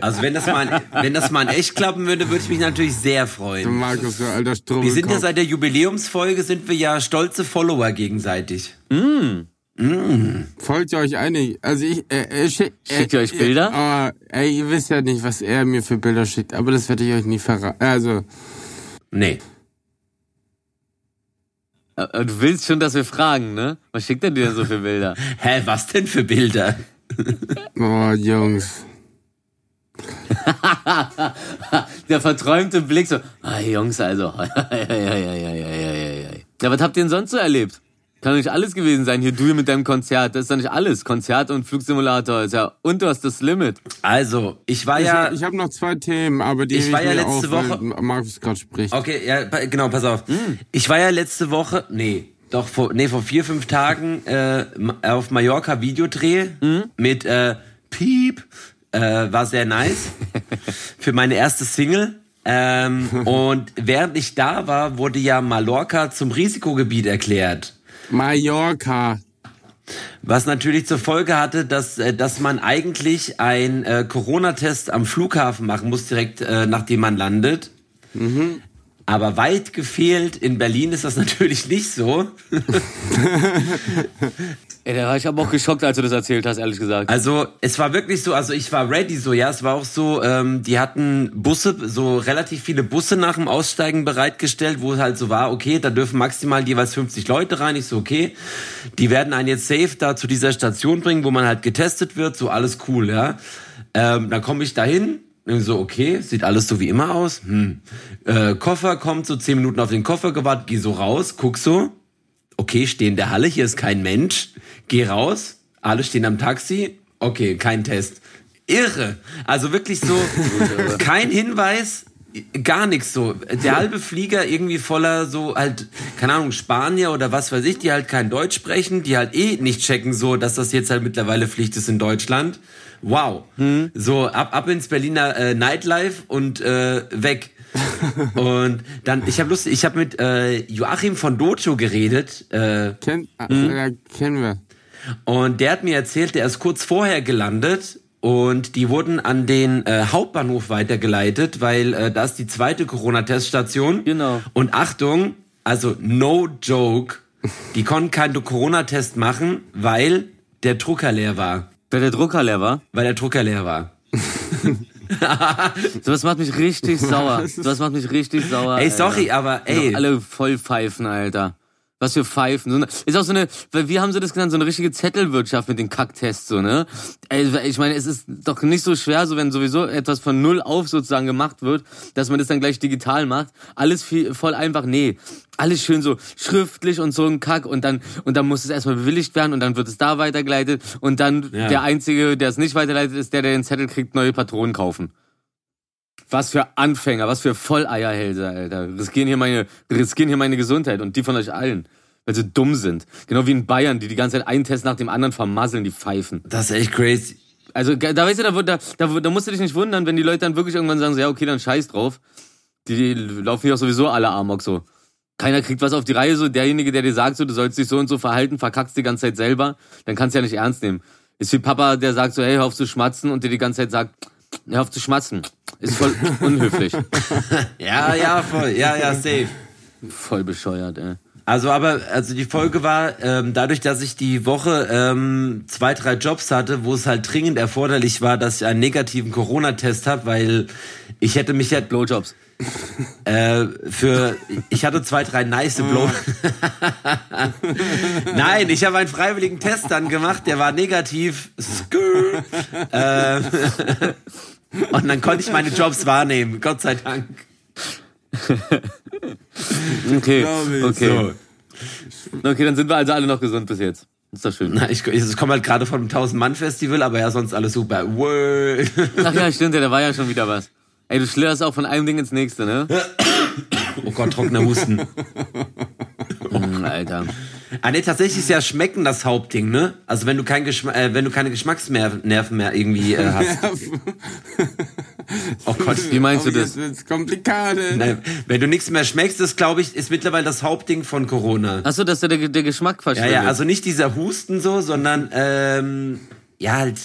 also wenn das mal, in- wenn das mal in echt klappen würde, würde ich mich natürlich sehr freuen. Markus, du alter Strubbelkopf. Wir sind ja seit der Jubiläumsfolge sind wir ja stolze Follower gegenseitig. Folgt ihr euch einig? Also ich, äh, äh, schick, äh, Schickt ihr euch Bilder? Äh, ey, ihr wisst ja nicht, was er mir für Bilder schickt, aber das werde ich euch nie verraten. Also, Nee. Äh, Du willst schon, dass wir fragen, ne? Was schickt er dir denn so für Bilder? Hä, was denn für Bilder? oh, Jungs. Der verträumte Blick so, ah, Jungs, also. ja, ja, ja, ja, ja, ja, ja, ja. Ja, was habt ihr denn sonst so erlebt? Kann doch nicht alles gewesen sein. Hier du mit deinem Konzert. Das ist doch nicht alles. Konzert und Flugsimulator ist ja und du hast das Limit. Also, ich war ja. ich ich habe noch zwei Themen, aber die Ich war ja mir letzte auf, Woche- Markus gerade spricht. Okay, ja, genau, pass auf. Ich war ja letzte Woche, nee, doch vor, nee, vor vier, fünf Tagen äh, auf Mallorca Videodreh mit äh, Piep. Äh, war sehr nice. Für meine erste Single. Ähm, und während ich da war, wurde ja Mallorca zum Risikogebiet erklärt. Mallorca. Was natürlich zur Folge hatte, dass, äh, dass man eigentlich ein äh, Corona-Test am Flughafen machen muss, direkt äh, nachdem man landet. Aber weit gefehlt, in Berlin ist das natürlich nicht so. Ey, da war ich aber auch geschockt, als du das erzählt hast, ehrlich gesagt. Also es war wirklich so, also ich war ready so, ja, es war auch so, ähm, die hatten Busse, so relativ viele Busse nach dem Aussteigen bereitgestellt, wo es halt so war, okay, da dürfen maximal jeweils 50 Leute rein, ich so, okay, die werden einen jetzt safe da zu dieser Station bringen, wo man halt getestet wird, so alles cool, ja. Ähm, dann komme ich dahin, so, okay, sieht alles so wie immer aus. Hm. Äh, Koffer kommt so zehn Minuten auf den Koffer gewartet, geh so raus, guck so. Okay, steh in der Halle, hier ist kein Mensch. Geh raus, alle stehen am Taxi. Okay, kein Test. Irre. Also wirklich so, kein Hinweis, gar nichts so. Der halbe Flieger irgendwie voller so halt, keine Ahnung, Spanier oder was weiß ich, die halt kein Deutsch sprechen, die halt eh nicht checken so, dass das jetzt halt mittlerweile Pflicht ist in Deutschland. Wow. So ab, ab ins Berliner äh, Nightlife und äh, weg. Und dann, ich habe Lust, ich habe mit äh, Joachim von Dojo geredet. Äh, Kenn, ah, Mhm. ja, kennen wir. und der hat mir erzählt, der ist kurz vorher gelandet und die wurden an den äh, Hauptbahnhof weitergeleitet, weil äh, da ist die zweite Corona-Teststation. Genau. Und Achtung, also no joke, die konnten keinen Corona-Test machen, weil der Drucker leer war. Weil der Drucker leer war. Weil der Drucker leer war. Sowas macht mich richtig sauer. Sowas macht mich richtig sauer. Ey, sorry, Alter. aber Ey. Alle voll pfeifen, Alter. Was für Pfeifen. Ist auch so eine, weil wie haben sie das genannt, so eine richtige Zettelwirtschaft mit den Kacktests, so, ne? Ich meine, es ist doch nicht so schwer, so wenn sowieso etwas von null auf sozusagen gemacht wird, dass man das dann gleich digital macht. Alles viel, voll einfach, nee. Alles schön so schriftlich und so ein Kack und dann, und dann muss es erstmal bewilligt werden und dann wird es da weitergeleitet und dann Ja. der Einzige, der es nicht weiterleitet, ist der, der den Zettel kriegt, neue Patronen kaufen. Was für Anfänger, was für Volleierhälse, Alter. Riskieren hier meine, riskieren hier meine Gesundheit und die von euch allen. Weil sie dumm sind. Genau wie in Bayern, die die ganze Zeit einen Test nach dem anderen vermasseln, die pfeifen. das ist echt crazy. Also, da weißt du, da, da, da musst du dich nicht wundern, wenn die Leute dann wirklich irgendwann sagen, so, ja, okay, dann scheiß drauf. Die, die laufen ja sowieso alle Amok so. Keiner kriegt was auf die Reihe, so derjenige, der dir sagt, so, du sollst dich so und so verhalten, verkackst die ganze Zeit selber, dann kannst du ja nicht ernst nehmen. Ist wie Papa, der sagt so, hey, hör auf zu schmatzen und dir die ganze Zeit sagt, hör auf zu schmatzen. Ist voll unhöflich. Ja, ja, voll. Ja, ja, safe. Voll bescheuert, ey. Also aber, also die Folge war, ähm, dadurch, dass ich die Woche ähm, zwei, drei Jobs hatte, wo es halt dringend erforderlich war, dass ich einen negativen Corona-Test habe, weil ich hätte mich ja Blowjobs. Äh, für, ich hatte zwei, drei nice Blow. Nein, ich habe einen freiwilligen Test dann gemacht, der war negativ. Äh, und dann konnte ich meine Jobs wahrnehmen, Gott sei Dank. Okay, okay. Okay, dann sind wir also alle noch gesund bis jetzt. Ist doch schön. Na, ich, ich komme halt gerade vom 1000-Mann-Festival, aber ja, sonst alles super. Word. Ach ja, stimmt, ja, da war ja schon wieder was. Ey, du schlitterst auch von einem Ding ins nächste, ne? Oh Gott, trockener Husten. Mm, Alter. Ah, nee, tatsächlich ist ja Schmecken das Hauptding, ne? Also wenn du kein Geschma äh, wenn du keine Geschmacksnerven mehr irgendwie äh, hast. Oh Gott. Wie meinst du Oh, das? Jetzt wird's kompliziert. Nein, wenn du nichts mehr schmeckst, ist, glaube ich, ist mittlerweile das Hauptding von Corona. Achso, dass der, der, Geschmack Ja, verschwindet. ja, also nicht dieser Husten so, sondern ähm, ja halt.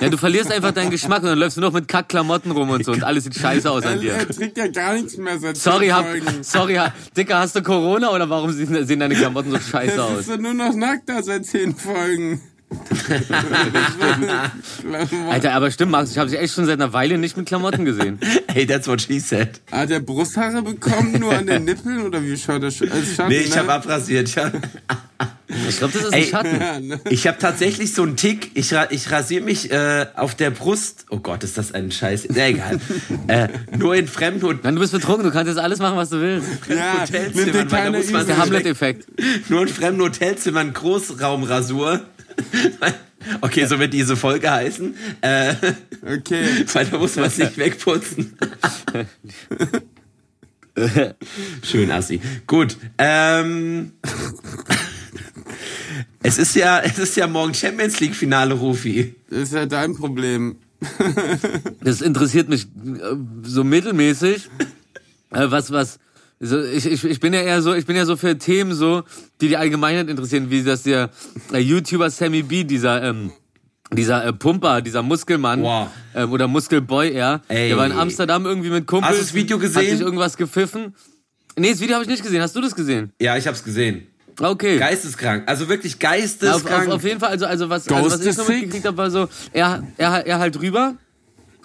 Ja, du verlierst einfach deinen Geschmack und dann läufst du noch mit Kackklamotten rum und so und alles sieht scheiße aus an Er, dir. er trinkt ja gar nichts mehr seit Sorry, zehn hab, Folgen. sorry, ha, Dicker, hast du Corona oder warum sehen, deine Klamotten so scheiße Es aus? ist so nur noch nackt da seit zehn Folgen. Alter, aber stimmt, Max, ich habe dich echt schon seit einer Weile nicht mit Klamotten gesehen. Hey, that's what she said. Hat er Brusthaare bekommen, nur an den Nippeln oder wie schaut das? Also Schatten, Nee, ich ne? habe abrasiert. Ich hab, Ich glaube, das ist Ey. ein Schatten. Ja, ne? ich hab tatsächlich so einen Tick. Ich, ich rasiere mich äh, auf der Brust. Oh Gott, ist das ein Scheiß. Na egal. äh, nur in Fremdhut. Nein, du bist betrunken, du kannst jetzt alles machen, was du willst. Ja, nimm dir keine muss man Der. Hamlet-Effekt. Nur in fremden Hotelzimmern Großraumrasur. Okay, so wird diese Folge heißen. Äh, Okay. weil da muss man es nicht wegputzen. Schön, Assi. Gut. Ähm, es ist ja, es ist ja morgen Champions League Finale, Rufi. Das ist ja dein Problem. Das interessiert mich äh, so mittelmäßig. Äh, was, was, so, ich, ich, ich bin ja eher so, ich bin ja so für Themen so, die die Allgemeinheit interessieren, wie das der YouTuber Sammy B, dieser, ähm, dieser äh, Pumper, dieser Muskelmann Wow. ähm, oder Muskelboy eher, Ey. der war in Amsterdam irgendwie mit Kumpels. Hast du das Video Hat gesehen? sich irgendwas gepfiffen. Nee, das Video habe ich nicht gesehen. Hast du das gesehen? Ja, ich hab's gesehen. Okay. Geisteskrank. Also wirklich Ja, auf, geisteskrank. auf, auf jeden Fall, also, also was, also was ich so mitgekriegt habe, war so, er, er, er halt rüber,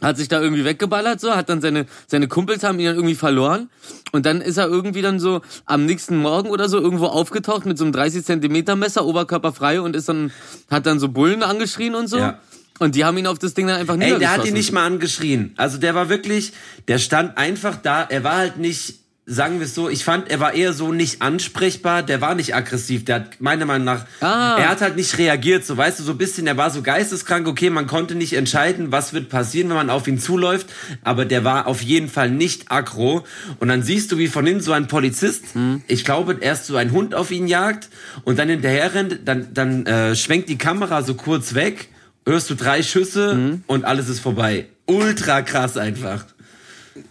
hat sich da irgendwie weggeballert, so, hat dann seine, seine Kumpels haben ihn dann irgendwie verloren und dann ist er irgendwie dann so am nächsten Morgen oder so irgendwo aufgetaucht mit so einem 30 Zentimeter Messer, oberkörperfrei und ist dann, hat dann so Bullen angeschrien und so. Ja. Und die haben ihn auf das Ding dann einfach Ey, der niedergeschossen. hat ihn nicht mal angeschrien. Also der war wirklich, der stand einfach da. Er war halt nicht, sagen wir es so, ich fand, er war eher so nicht ansprechbar. Der war nicht aggressiv. Der hat meiner Meinung nach, Ah. er hat halt nicht reagiert. So weißt du, so ein bisschen, er war so geisteskrank. Okay, man konnte nicht entscheiden, was wird passieren, wenn man auf ihn zuläuft. Aber der war auf jeden Fall nicht aggro. Und dann siehst du, wie von hinten so ein Polizist, ich glaube, erst so ein Hund auf ihn jagt und dann hinterher rennt, dann, dann äh, schwenkt die Kamera so kurz weg hörst du drei Schüsse und alles ist vorbei. Ultra krass einfach.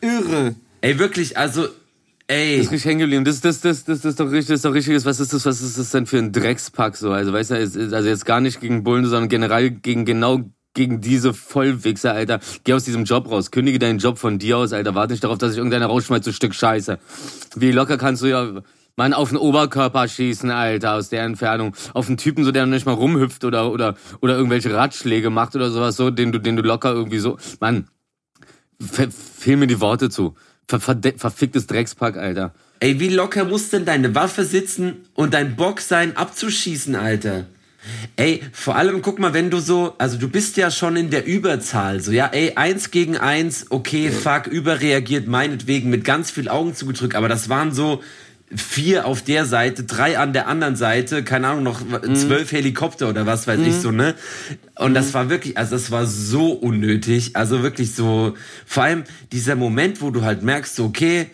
Irre. Ey, wirklich, also, ey. ist richtig hängen geblieben. Das, das, das, das, das ist doch richtig, das ist doch richtiges. Was ist das, was ist das denn für ein Dreckspack so? Also, weißt du, also jetzt gar nicht gegen Bullen, sondern generell gegen genau gegen diese Vollwichser, Alter. Geh aus diesem Job raus. Kündige deinen Job von dir aus, Alter. Warte nicht darauf, dass sich irgendeiner rausschmeißt, so ein Stück Scheiße. Wie locker kannst du ja, Mann, auf den Oberkörper schießen, Alter, aus der Entfernung. Auf einen Typen, so der noch nicht mal rumhüpft oder, oder, oder irgendwelche Ratschläge macht oder sowas, so, den du, den du locker irgendwie so, Mann, ver, fehl mir die Worte zu. Ver, ver, verficktes Dreckspack, Alter. Ey, wie locker muss denn deine Waffe sitzen und dein Bock sein, abzuschießen, Alter? Ey, vor allem, guck mal, wenn du so, also du bist ja schon in der Überzahl, so, ja, ey, eins gegen eins, okay, fuck, überreagiert meinetwegen mit ganz viel Augen zugedrückt, aber das waren so vier auf der Seite, drei an der anderen Seite, keine Ahnung, noch zwölf Helikopter oder was weiß ich so, ne? Und das war wirklich, also das war so unnötig, also wirklich so, vor allem dieser Moment, wo du halt merkst, so, okay,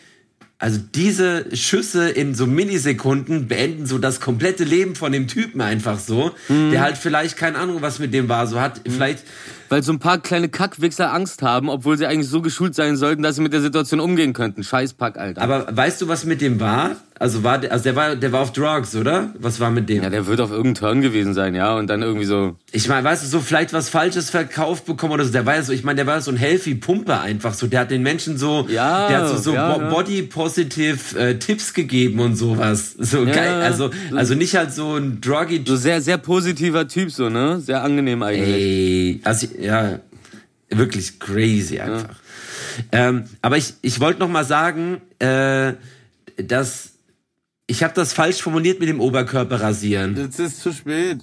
also diese Schüsse in so Millisekunden beenden so das komplette Leben von dem Typen einfach so, der halt vielleicht keine Ahnung, was mit dem war, so hat vielleicht Weil so ein paar kleine Kackwichser Angst haben, obwohl sie eigentlich so geschult sein sollten, dass sie mit der Situation umgehen könnten. Scheißpack, Alter. aber weißt du, was mit dem war? Also war der, also der war der war auf Drugs, oder? Was war mit dem? ja, der wird auf irgendeinem Turn gewesen sein, ja, und dann irgendwie so. Ich meine, weißt du, so vielleicht was Falsches verkauft bekommen oder so. Der war ja so, ich meine, der war so ein healthy Pumper einfach so. Der hat den Menschen so, Ja, der hat so, so ja, bo body positive äh, Tipps gegeben und sowas. So Ja, geil, also also nicht halt so ein druggy So sehr, sehr positiver Typ, so, ne? Sehr angenehm eigentlich. Ey, also ja, wirklich crazy einfach. Ähm, aber ich, ich wollte noch mal sagen, äh, dass ich habe das falsch formuliert mit dem Oberkörper rasieren. Jetzt ist zu spät.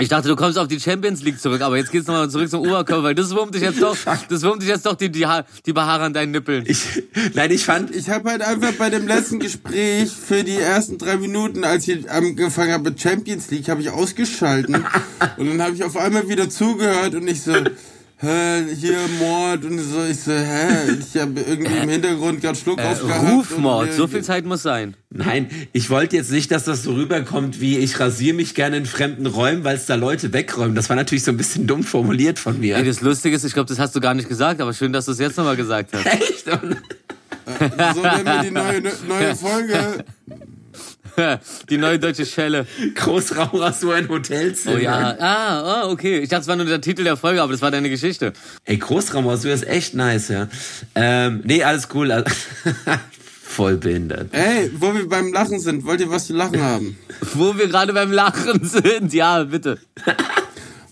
Ich dachte, du kommst auf die Champions League zurück, aber jetzt geht's nochmal zurück zum Oberkörper, weil das wurmt dich jetzt doch, das wurmt dich jetzt doch die, die, Ha- die Behaare an deinen Nippeln. Ich, nein, ich fand, Ich habe halt einfach bei dem letzten Gespräch für die ersten drei Minuten, als ich angefangen habe mit Champions League, habe ich ausgeschalten und dann habe ich auf einmal wieder zugehört und ich so, hier Mord und so, ich so, hä, ich habe irgendwie im Hintergrund gerade Schluck Äh. Rufmord, so viel Zeit muss sein. nein, ich wollte jetzt nicht, dass das so rüberkommt, wie ich rasiere mich gerne in fremden Räumen, weil es da Leute wegräumen. Das war natürlich so ein bisschen dumm formuliert von mir. Ey, das Lustige ist, ich glaube, das hast du gar nicht gesagt, aber schön, dass du es jetzt nochmal gesagt hast. Echt? Und- So nennen wir die neue, neue Folge. Die neue deutsche Schelle. Großraumrasur in Hotelzimmer. Oh ja, ah, ah, okay. Ich dachte, es war nur der Titel der Folge, aber das war deine Geschichte. Ey, Großraumrasur ist echt nice, ja. Ähm, nee, alles cool. Also- Voll behindert. Ey, wo wir beim Lachen sind, wollt ihr was zu lachen haben? Wo wir gerade beim Lachen sind. Ja, bitte.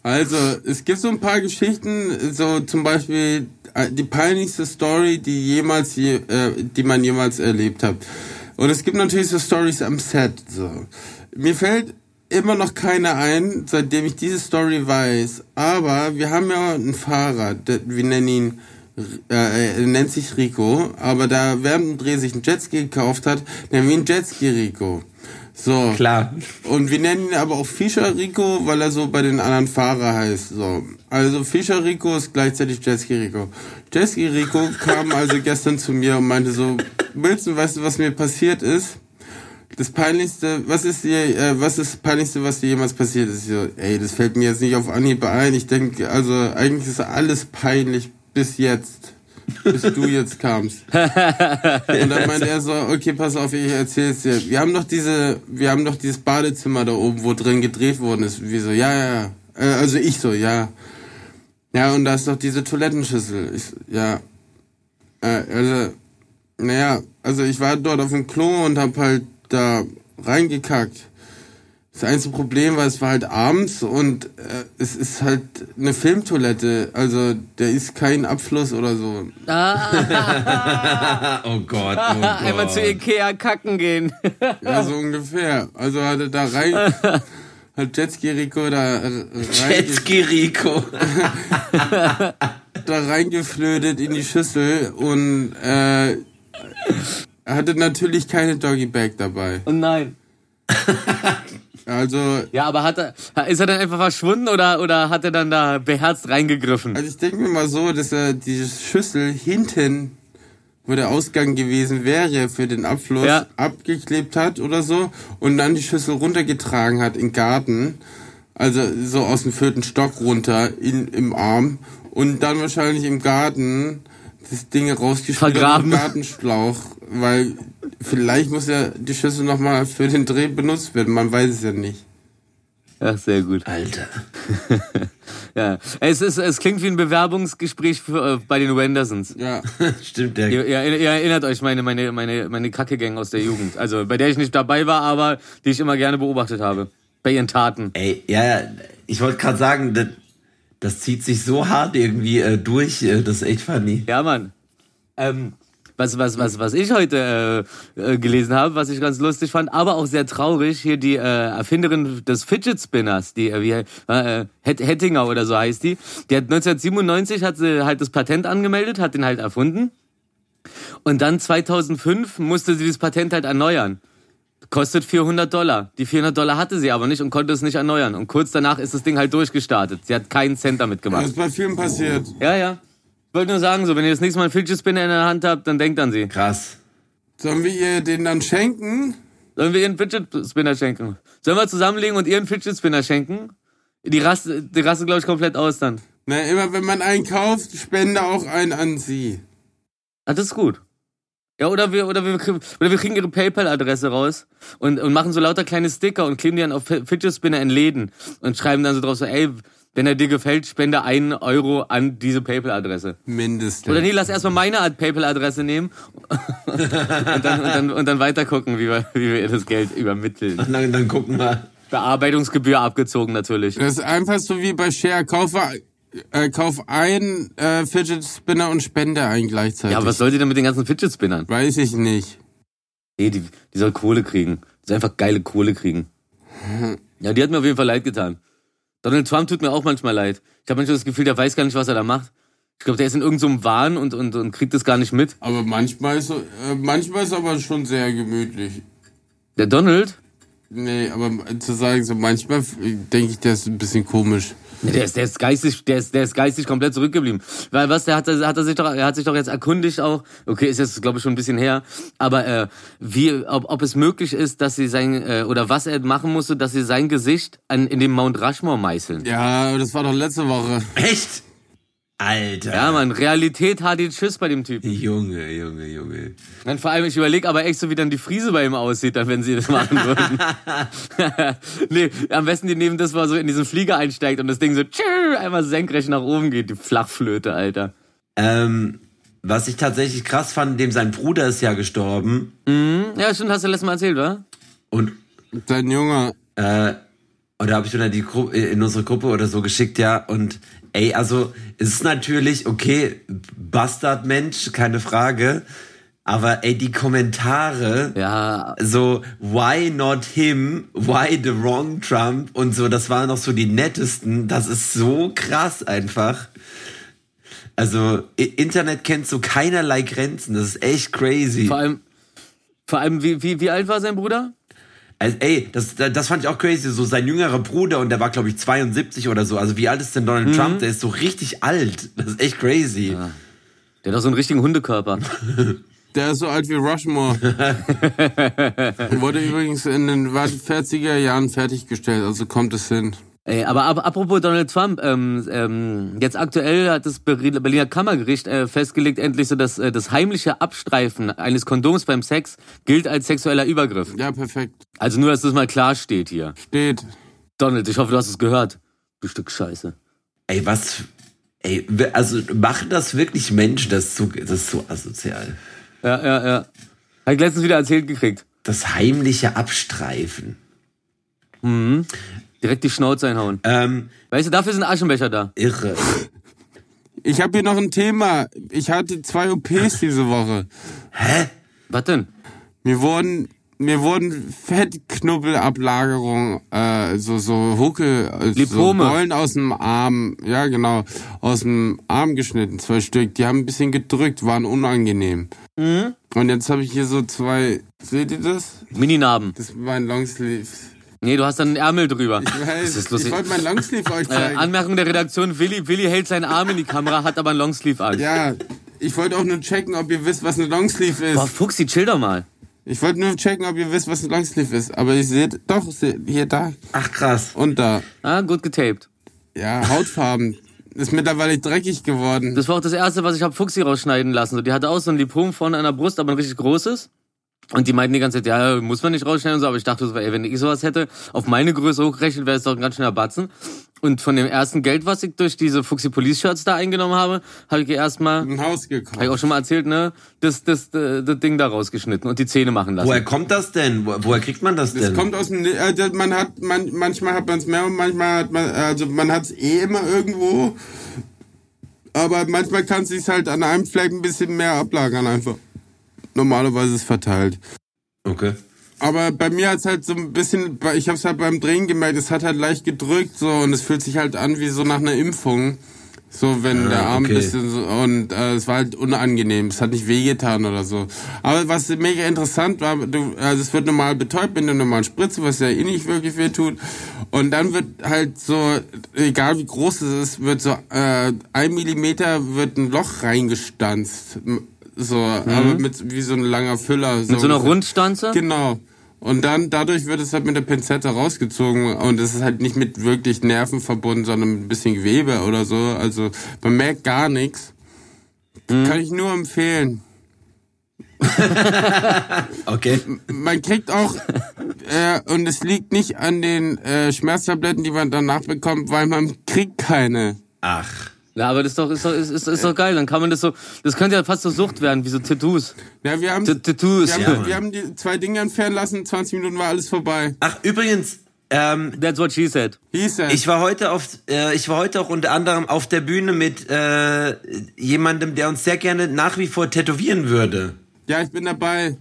Also, es gibt so ein paar Geschichten, so zum Beispiel äh, die peinlichste Story, die jemals, je, äh, die man jemals erlebt hat. Und es gibt natürlich so Stories am Set. So, mir fällt immer noch keine ein, seitdem ich diese Story weiß. Aber wir haben ja einen Fahrer, der, wir nennen ihn, äh, er nennt sich Rico, aber da während dem Dreh sich ein Jetski gekauft hat, nennen wir ihn Jetski Rico. So. Klar. Und wir nennen ihn aber auch Fischer Rico, weil er so bei den anderen Fahrer heißt. So. Also Fischer Rico ist gleichzeitig Jetski Rico. Jetski Rico kam also gestern zu mir und meinte so, Wilson, weißt du, was mir passiert ist? Das peinlichste, was ist dir, äh, was ist das peinlichste, was dir jemals passiert ist? Ich so, ey, das fällt mir jetzt nicht auf Anhieb ein. Ich denke, also eigentlich ist alles peinlich bis jetzt. Bis du jetzt kamst. Und dann meinte er so, okay, pass auf, ich erzähl's dir. Wir haben doch diese, wir haben doch dieses Badezimmer da oben, wo drin gedreht worden ist. Wie so, ja, ja, ja. Äh, also ich so, ja. Ja, und da ist doch diese Toilettenschüssel. Ich, so, ja. Äh, also, naja, also ich war dort auf dem Klo und hab halt da reingekackt. Das einzige Problem war, es war halt abends und äh, es ist halt eine Filmtoilette. Also, der ist kein Abfluss oder so. Ah, oh Gott, oh Gott. Einmal zu Ikea kacken gehen. Ja, so ungefähr. Also hat er da rein, hat Jetski Rico da, äh, reinge Jetski Rico. da reingeflötet in die Schüssel und äh, er hatte natürlich keine Doggy Bag dabei. Und nein. Also, Ja, aber hat er, ist er dann einfach verschwunden oder, oder hat er dann da beherzt reingegriffen? also ich denke mir mal so, dass er diese Schüssel hinten, wo der Ausgang gewesen wäre für den Abfluss, Ja. abgeklebt hat oder so und dann die Schüssel runtergetragen hat in den Garten. Also so aus dem vierten Stock runter in, im Arm und dann wahrscheinlich im Garten das Ding Vergraben. im Gartenschlauch, weil vielleicht muss ja die Schüssel nochmal für den Dreh benutzt werden, man weiß es ja nicht. Ach, sehr gut. Alter. Ja. Es, ist, es klingt wie ein Bewerbungsgespräch für, äh, bei den Wendersons. Ja, Stimmt, der. Ihr, ihr, ihr erinnert euch meine, meine, meine, meine Kacke-Gang aus der Jugend. Also bei der ich nicht dabei war, aber die ich immer gerne beobachtet habe. Bei ihren Taten. Ey, ja, ja, ich wollte gerade sagen, das, zieht sich so hart irgendwie äh, durch, äh, das ist echt funny. Ja, Mann. Ähm, was, was, was, was ich heute äh, äh, gelesen habe, was ich ganz lustig fand, aber auch sehr traurig, hier die äh, Erfinderin des Fidget Spinners, die äh, wie äh, Het- Hettinger oder so heißt die, die hat 1997 hat sie halt das Patent angemeldet, hat den halt erfunden und dann 2005 musste sie das Patent halt erneuern. Kostet 400 Dollar. Die 400 Dollar hatte sie aber nicht und konnte es nicht erneuern. Und kurz danach ist das Ding halt durchgestartet. Sie hat keinen Cent damit das gemacht. ist bei vielen passiert. Ja, ja. Ich wollte nur sagen, so, wenn ihr das nächste Mal einen Fidget Spinner in der Hand habt, dann denkt an sie. Krass. Sollen wir ihr den dann schenken? Sollen wir ihr einen Fidget Spinner schenken? Sollen wir zusammenlegen und ihr einen Fidget Spinner schenken? Die Rasse, die Rasse glaube ich, komplett aus dann. Na, immer wenn man einen kauft, spende auch einen an sie. Ah, das ist gut. Ja, oder wir, oder wir, kriegen- oder wir kriegen ihre PayPal-Adresse raus und, und machen so lauter kleine Sticker und kleben die dann auf Fidget Spinner in Läden und schreiben dann so drauf so, ey, wenn er dir gefällt, spende einen Euro an diese PayPal-Adresse. Mindestens. Oder nee, lass erstmal meine Art PayPal-Adresse nehmen und, dann, und, dann, und dann weiter gucken, wie wir, wie wir ihr das Geld übermitteln. Und dann, dann gucken wir. Bearbeitungsgebühr abgezogen natürlich. Das ist einfach so wie bei Share. Kaufe, äh, kauf einen äh, Fidget Spinner und spende einen gleichzeitig. Ja, was soll die denn mit den ganzen Fidget Spinnern? Weiß ich nicht. Nee, die, die soll Kohle kriegen. Die soll einfach geile Kohle kriegen. Ja, die hat mir auf jeden Fall leid getan. Donald Trump tut mir auch manchmal leid. Ich habe manchmal das Gefühl, der weiß gar nicht, was er da macht. Ich glaube, der ist in irgendeinem so Wahn und, und, und kriegt das gar nicht mit. Aber manchmal ist, äh, manchmal ist aber schon sehr gemütlich. Der Donald, Nee, aber zu sagen, so manchmal denke ich, der ist ein bisschen komisch. Der ist, der ist geistig, der ist, der ist geistig komplett zurückgeblieben. Weil was, der hat, hat er sich doch, er hat sich doch jetzt erkundigt auch. Okay, ist jetzt glaube ich schon ein bisschen her. Aber äh, wie, ob, ob es möglich ist, dass sie sein äh, oder was er machen musste, dass sie sein Gesicht an, in dem Mount Rushmore meißeln. Ja, das war doch letzte Woche. Echt? Alter. Ja, man, Realität hat den Schiss bei dem Typen. Junge, Junge, Junge. Dann vor allem, ich überlege aber echt so, wie dann die Friese bei ihm aussieht, dann, wenn sie das machen würden. nee, am besten die nehmen das, wo er so in diesen Flieger einsteigt und das Ding so tschü, einmal senkrecht nach oben geht, die Flachflöte, Alter. Ähm, was ich tatsächlich krass fand, dem sein Bruder ist ja gestorben. Ja, stimmt, hast du letztes Mal erzählt, wa? Und Dein Junge. äh, oder habe ich dann die Gru in unsere Gruppe oder so geschickt, ja. Und ey, also es ist natürlich, okay, Bastard-Mensch, keine Frage. Aber ey, die Kommentare, Ja, so, why not him? Why the wrong Trump? Und so, das waren noch so die nettesten. Das ist so krass einfach. Also, Internet kennt so keinerlei Grenzen. Das ist echt crazy. vor allem, vor allem, wie, wie, wie alt war sein Bruder? Also, ey, das, das fand ich auch crazy. So sein jüngerer Bruder und der war, glaube ich, 72 oder so. Also, wie alt ist denn Donald Mhm. Trump? Der ist so richtig alt. Das ist echt crazy. Der hat doch so einen richtigen Hundekörper. Der ist so alt wie Rushmore. Wurde übrigens in den 40er Jahren fertiggestellt, also kommt es hin. Ey, aber ab, apropos Donald Trump, ähm, ähm, jetzt aktuell hat das Berliner Kammergericht äh, festgelegt, endlich so, dass äh, das heimliche Abstreifen eines Kondoms beim Sex gilt als sexueller Übergriff. Ja, perfekt. Also nur, dass das mal klar steht hier. Steht. Donald, ich hoffe, du hast es gehört. Du Stück Scheiße. Ey, was. Ey, also machen das wirklich Menschen? Das ist so, das ist so asozial. Ja, ja, ja. Hab ich letztens wieder erzählt gekriegt. Das heimliche Abstreifen. Direkt die Schnauze einhauen. Ähm, Weißt du, dafür sind Aschenbecher da. irre. Ich habe hier noch ein Thema. Ich hatte zwei OPs diese Woche. Hä? Was denn? Mir wurden mir wurden Fettknubbelablagerungen, äh, so, so Huckel, äh, so. Beulen aus dem Arm, ja genau, aus dem Arm geschnitten, zwei Stück. Die haben ein bisschen gedrückt, waren unangenehm. Mhm. Und jetzt habe ich hier so zwei, seht ihr das? Mininarben. Das ist mein Longsleeve. Nee, du hast dann einen Ärmel drüber. Ich weiß, Das ist ich lustig. wollte mein Longsleeve euch Äh, zeigen. Anmerkung der Redaktion, Willi, Willi hält seinen Arm in die Kamera, hat aber einen Longsleeve an. ja, ich wollte auch nur checken, ob ihr wisst, was ein Longsleeve ist. Boah, Fuchsi, chill doch mal. Ich wollte nur checken, ob ihr wisst, was ein Longsleeve ist. Aber ihr seht, doch, hier, da Ach krass. und da. Ah, gut getaped. Ja, Hautfarben. Ist mittlerweile dreckig geworden. Das war auch das erste, was ich hab Fuchsi rausschneiden lassen. So, die hatte auch so ein Lipom vorne an der Brust, aber ein richtig großes. Und die meinten die ganze Zeit, ja, muss man nicht rausschneiden und so, aber ich dachte, so, ey, wenn ich sowas hätte, auf meine Größe hochrechnen, wäre es doch ein ganz schöner Batzen. Und von dem ersten Geld, was ich durch diese Fuchsi Police Shirts da eingenommen habe, habe ich erstmal, ein Haus habe ich gekauft. auch schon mal erzählt, ne, das, das, das, das Ding da rausgeschnitten und die Zähne machen lassen. Woher kommt das denn? Wo, woher kriegt man das Das denn? kommt aus dem, äh, das- man hat, man, manchmal hat man es mehr und manchmal hat man, also man hat es eh immer irgendwo. Aber manchmal kann es sich halt an einem Fleck ein bisschen mehr ablagern einfach. Normalerweise ist verteilt. Okay. Aber bei mir hat es halt so ein bisschen, ich habe es halt beim Drehen gemerkt, es hat halt leicht gedrückt so und es fühlt sich halt an wie so nach einer Impfung. So, wenn der Arm okay. ein bisschen so, und äh, es war halt unangenehm, es hat nicht wehgetan oder so. Aber was mega interessant war, du, also es wird normal betäubt mit einer normalen Spritze, was ja eh nicht wirklich weh tut. Und dann wird halt so, egal wie groß es ist, wird so äh, ein Millimeter wird ein Loch reingestanzt. So, aber mit wie so ein langer Füller. mit so einer. Rundstanze? Genau. Und dann, dadurch wird es halt mit der Pinzette rausgezogen und es ist halt nicht mit wirklich Nerven verbunden, sondern mit ein bisschen Gewebe oder so. Also man merkt gar nichts. Kann ich nur empfehlen. Okay. Man kriegt auch, äh, und es liegt nicht an den äh, Schmerztabletten, die man danach bekommt, weil man kriegt keine. Ach. Ja, aber das ist doch, ist doch, ist, ist, ist doch geil. Dann kann man das so, das könnte ja fast so Sucht werden, wie so Tattoos. Ja, wir haben, T- Tattoos. wir Ja, haben, Mann. wir haben die zwei Dinge entfernen lassen, 20 Minuten war alles vorbei. Ach, übrigens, ähm, That's what she said. Hieß er. ich war heute auf, äh, ich war heute auch unter anderem auf der Bühne mit äh, jemandem, der uns sehr gerne nach wie vor tätowieren würde. ja, ich bin dabei.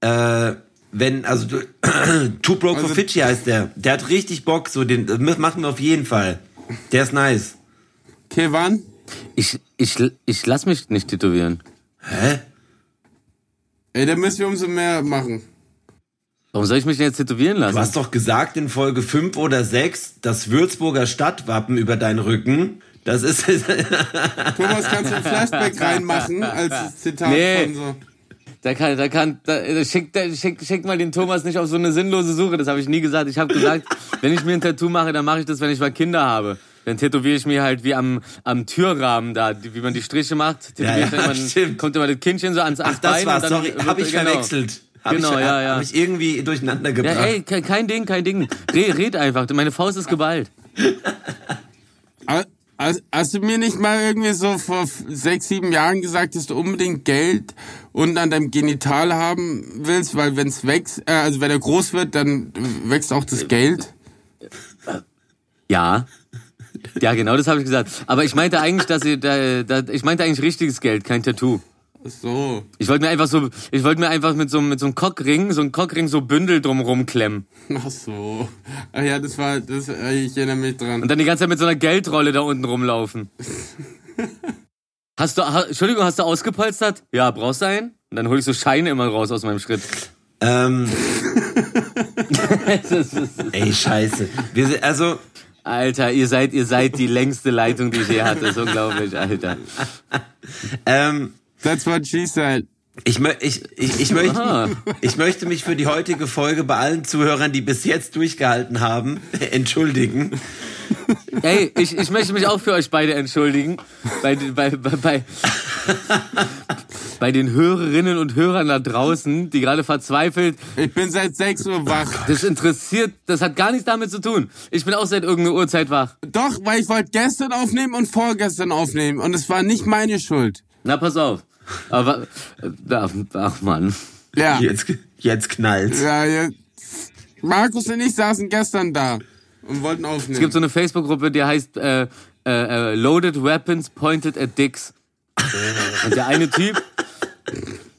Äh, wenn, also du, Too Broke for Also- Fidschi heißt der. Der hat richtig Bock, so den das machen wir auf jeden Fall. Der ist nice. Okay, wann? Ich, ich, ich lass mich nicht tätowieren. Hä? Ey, dann müssen wir umso mehr machen. Warum soll ich mich denn jetzt tätowieren lassen? Du hast doch gesagt in Folge 5 oder 6, das Würzburger Stadtwappen über deinen Rücken. Das ist. Thomas, kannst du ein Flashback reinmachen als Zitat Nee. von so. Da kann, da kann, da schick, da, schick, schick mal den Thomas nicht auf so eine sinnlose Suche. Das habe ich nie gesagt. Ich habe gesagt, wenn ich mir ein Tattoo mache, dann mache ich das, wenn ich mal Kinder habe. Dann tätowiere ich mir halt wie am, am Türrahmen da, wie man die Striche macht. Ja, dann ja, immer, kommt immer das Kindchen so ans Ach, das Bein war's. und dann Sorry, habe ich genau. verwechselt. Hab Genau, ich, ja, ja. Habe ich irgendwie durcheinander Ja, gebracht. ey, ke- kein Ding, kein Ding. Red, red einfach. Meine Faust ist geballt. Ha- Hast, du mir nicht mal irgendwie so vor sechs, sieben Jahren gesagt, dass du unbedingt Geld unten an deinem Genital haben willst, weil wenn's wächst, äh, also wenn er groß wird, dann wächst auch das Geld? Ja. Ja, genau, das habe ich gesagt. Aber ich meinte eigentlich, dass ihr, da, da, ich meinte eigentlich richtiges Geld, kein Tattoo. Ach So. Ich wollte mir einfach so, ich wollte mir einfach mit so, mit so einem Cockring, so einem Cockring so Bündel drumrum klemmen. Ach so. Ach ja, das war, das, äh, ich erinnere mich dran. Und dann die ganze Zeit mit so einer Geldrolle da unten rumlaufen. Hast du, ha, Entschuldigung, hast du ausgepolstert? Ja, brauchst du einen? Und dann hole ich so Scheine immer raus aus meinem Schritt. Ähm, ey, scheiße. Wir sind, also, Alter, ihr seid, ihr seid die längste Leitung, die ich je hatte. Das ist unglaublich, Alter. ähm, That's what she said. ich, mö- ich, ich, ich, möchte, ich möchte mich für die heutige Folge bei allen Zuhörern, die bis jetzt durchgehalten haben, entschuldigen. Ey, ich, ich möchte mich auch für euch beide entschuldigen. Bei, bei, bei, bei, bei den Hörerinnen und Hörern da draußen, die gerade verzweifelt Ich bin seit 6 Uhr wach. Das interessiert, das hat gar nichts damit zu tun. Ich bin auch seit irgendeiner Uhrzeit wach. Doch, weil ich wollte gestern aufnehmen und vorgestern aufnehmen und es war nicht meine Schuld. Na, pass auf. Aber, äh, ach, Mann. Ja. Jetzt, jetzt knallt's. Ja, jetzt. Markus und ich saßen gestern da und wollten aufnehmen. Es gibt so eine Facebook-Gruppe, die heißt äh, äh, äh, Loaded Weapons Pointed at Dicks. Und der eine Typ,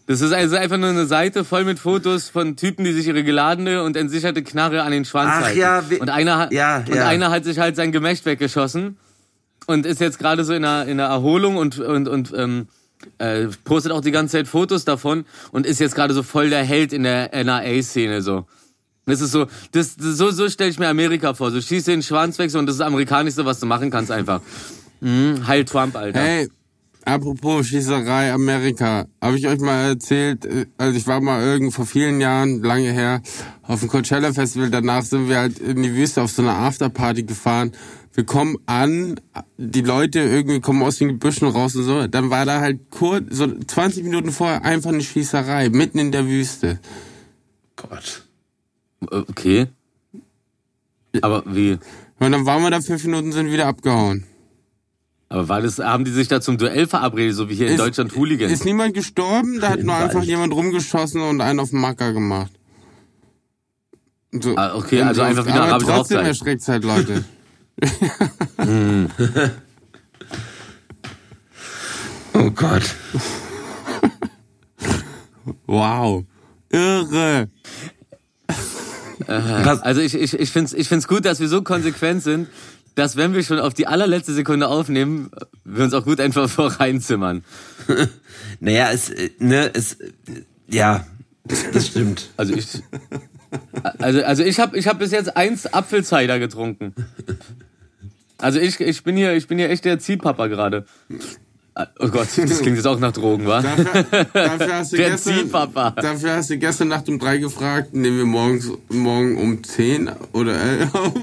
Das ist also einfach nur eine Seite voll mit Fotos von Typen, die sich ihre geladene und entsicherte Knarre an den Schwanz Ach halten. ja, wie- und einer hat, ja, und ja. einer hat sich halt sein Gemächt weggeschossen und ist jetzt gerade so in einer, in einer Erholung und, und, und ähm, äh, postet auch die ganze Zeit Fotos davon und ist jetzt gerade so voll der Held in der NRA-Szene so. Das ist so, das, das so, so stelle ich mir Amerika vor. So schieß den Schwanz weg so, und das ist das Amerikanischste, was du machen kannst einfach. Mhm, Heil Trump, Alter. Hey, apropos Schießerei Amerika, habe ich euch mal erzählt, äh, also ich war mal irgend vor vielen Jahren, lange her, auf dem Coachella Festival, danach sind wir halt in die Wüste auf so eine Afterparty gefahren. Wir kommen an, die Leute irgendwie kommen aus den Gebüschen raus und so, dann war da halt kurz, so 20 Minuten vorher einfach eine Schießerei, mitten in der Wüste. Gott. Äh, Okay. Aber wie? Und dann waren wir da fünf Minuten, sind wieder abgehauen. Aber war das, haben die sich da zum Duell verabredet, so wie hier in Ist- Deutschland Hooligans? Ist niemand gestorben, da hat In nur einfach jemand rumgeschossen und einen auf den Macker gemacht. So. Ah, okay, also einfach wie eine Aber arabische trotzdem Hochzeit. erschreckt's halt Leute. Oh Gott. Wow. Irre. Was, Also ich, ich, ich finde es ich find's gut, dass wir so konsequent sind, dass wenn wir schon auf die allerletzte Sekunde aufnehmen, wir uns auch gut einfach voreinzimmern. naja, es, äh, ne, es, äh, ja, das stimmt. Also ich, also, also ich habe ich hab bis jetzt eins Apfelcider getrunken. Also ich, ich bin hier, ich bin hier echt der Ziehpapa gerade. Oh Gott, das klingt jetzt auch nach Drogen, wa? Dafür, dafür, hast du gestern, Ziehpapa. dafür hast du gestern Nacht um drei gefragt, nehmen wir morgens, morgen um zehn oder elf auf.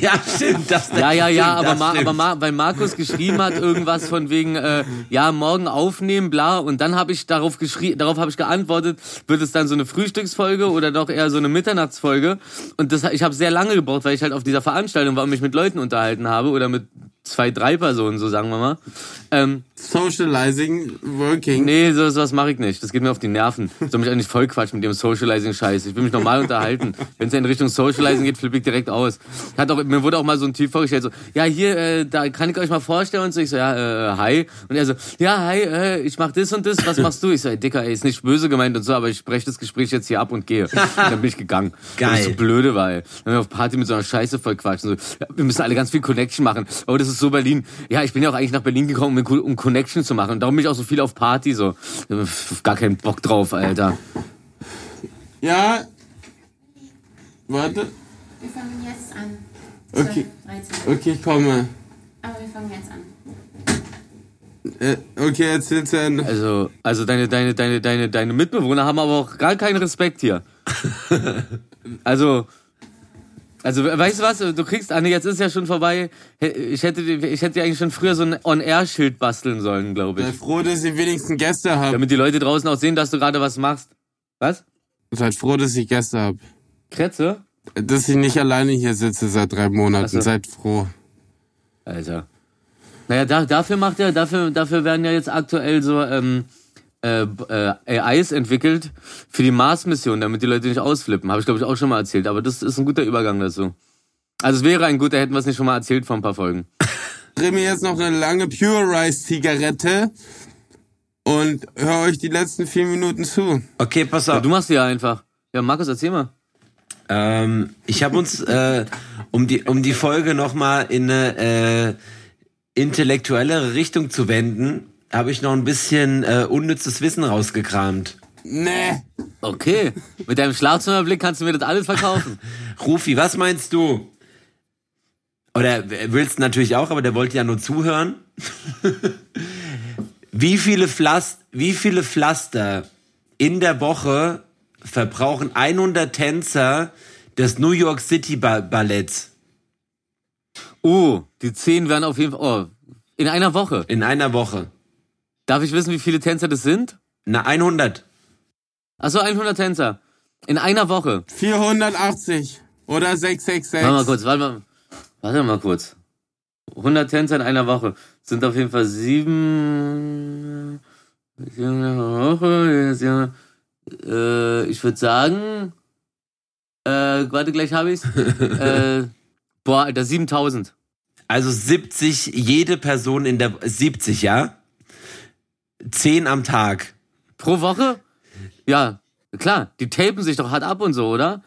Ja, stimmt. Das, Ja, ja, ja, stimmt, aber, das Ma, aber Ma, weil Markus geschrieben hat irgendwas von wegen, äh, ja, morgen aufnehmen, bla, und dann habe ich darauf geschrieben, darauf habe ich geantwortet, wird es dann so eine Frühstücksfolge oder doch eher so eine Mitternachtsfolge? Und das, ich habe sehr lange gebraucht, weil ich halt auf dieser Veranstaltung war und mich mit Leuten unterhalten habe oder mit zwei, drei Personen, so sagen wir mal. Ähm, Socializing, working. nee, so, sowas mache ich nicht. Das geht mir auf die Nerven. Soll mich eigentlich voll quatschen mit dem Socializing-Scheiß. Ich will mich normal unterhalten. Wenn es in Richtung Socializing geht, flippe ich direkt aus. Hat auch, mir wurde auch mal so ein Typ vorgestellt, so, ja, hier, äh, da kann ich euch mal vorstellen und so. Ich so, ja, äh, hi. Und er so, ja, hi, äh, ich mach das und das, was machst du? Ich so, ey, Dicker, ey, ist nicht böse gemeint und so, aber ich breche das Gespräch jetzt hier ab und gehe. Und dann bin ich gegangen. Weil ich Geil. so blöde war, ey. Dann wir auf Party mit so einer Scheiße voll quatschen. So, ja, wir müssen alle ganz viel Connection machen. Oh, das ist so Berlin. Ja, ich bin ja auch eigentlich nach Berlin gekommen, um, um Connection zu machen. Und darum bin ich auch so viel auf Party, so. Ich hab Gar keinen Bock drauf, Alter. Ja. Warte. Wir fangen jetzt an. Okay. 12, 13. Okay, ich komme. Aber wir fangen jetzt an. Äh, okay, erzähl zu Ende. Also, also deine, deine, deine, deine, deine Mitbewohner haben aber auch gar keinen Respekt hier. Also, also, weißt du was? Du kriegst, Anne, jetzt ist ja schon vorbei. Ich hätte, dir- ich hätte eigentlich schon früher so ein On-Air-Schild basteln sollen, glaube Seid ich. froh, dass ihr wenigstens Gäste habt. Damit die Leute draußen auch sehen, dass du gerade was machst. Was? Seid froh, dass ich Gäste hab. Kretze? Dass ich nicht alleine hier sitze seit drei Monaten. So. Seid froh. Alter. Naja, da, dafür macht er, dafür, dafür werden ja jetzt aktuell so ähm, äh, äh, AIs entwickelt für die Mars-Mission, damit die Leute nicht ausflippen. Habe ich, glaube ich, auch schon mal erzählt. Aber das ist ein guter Übergang dazu. Also es wäre ein guter, hätten wir es nicht schon mal erzählt vor ein paar Folgen. Dreh mir jetzt noch eine lange Pure Rice Zigarette und hör euch die letzten vier Minuten zu. Okay, pass auf. Du machst die ja einfach. Ja, Markus, erzähl mal. Ähm, ich habe uns, äh, um die um die Folge noch mal in eine äh, intellektuellere Richtung zu wenden, habe ich noch ein bisschen äh, unnützes Wissen rausgekramt. Nee. Okay. Mit deinem Schlafzimmerblick kannst du mir das alles verkaufen. Rufi, was meinst du? Oder willst natürlich auch, aber der wollte ja nur zuhören. wie viele Pflaster, wie viele Pflaster in der Woche verbrauchen 100 Tänzer des New York City Ba- Balletts Oh, die zehn werden auf jeden Fall. Oh, in einer Woche. in einer Woche? Darf ich wissen, wie viele Tänzer das sind? Na 100. Achso, 100 Tänzer. In einer Woche. 480 oder 666. Warte mal kurz, warte mal. Warte mal kurz. 100 Tänzer in einer Woche. Sind auf jeden Fall sieben. Äh, ich würde sagen. Äh, warte, gleich habe ich's. äh, boah, Alter, 7000. Also 70 jede Person in der 70, ja? 10 am Tag. Pro Woche? Ja, klar, die tapen sich doch hart ab und so, oder?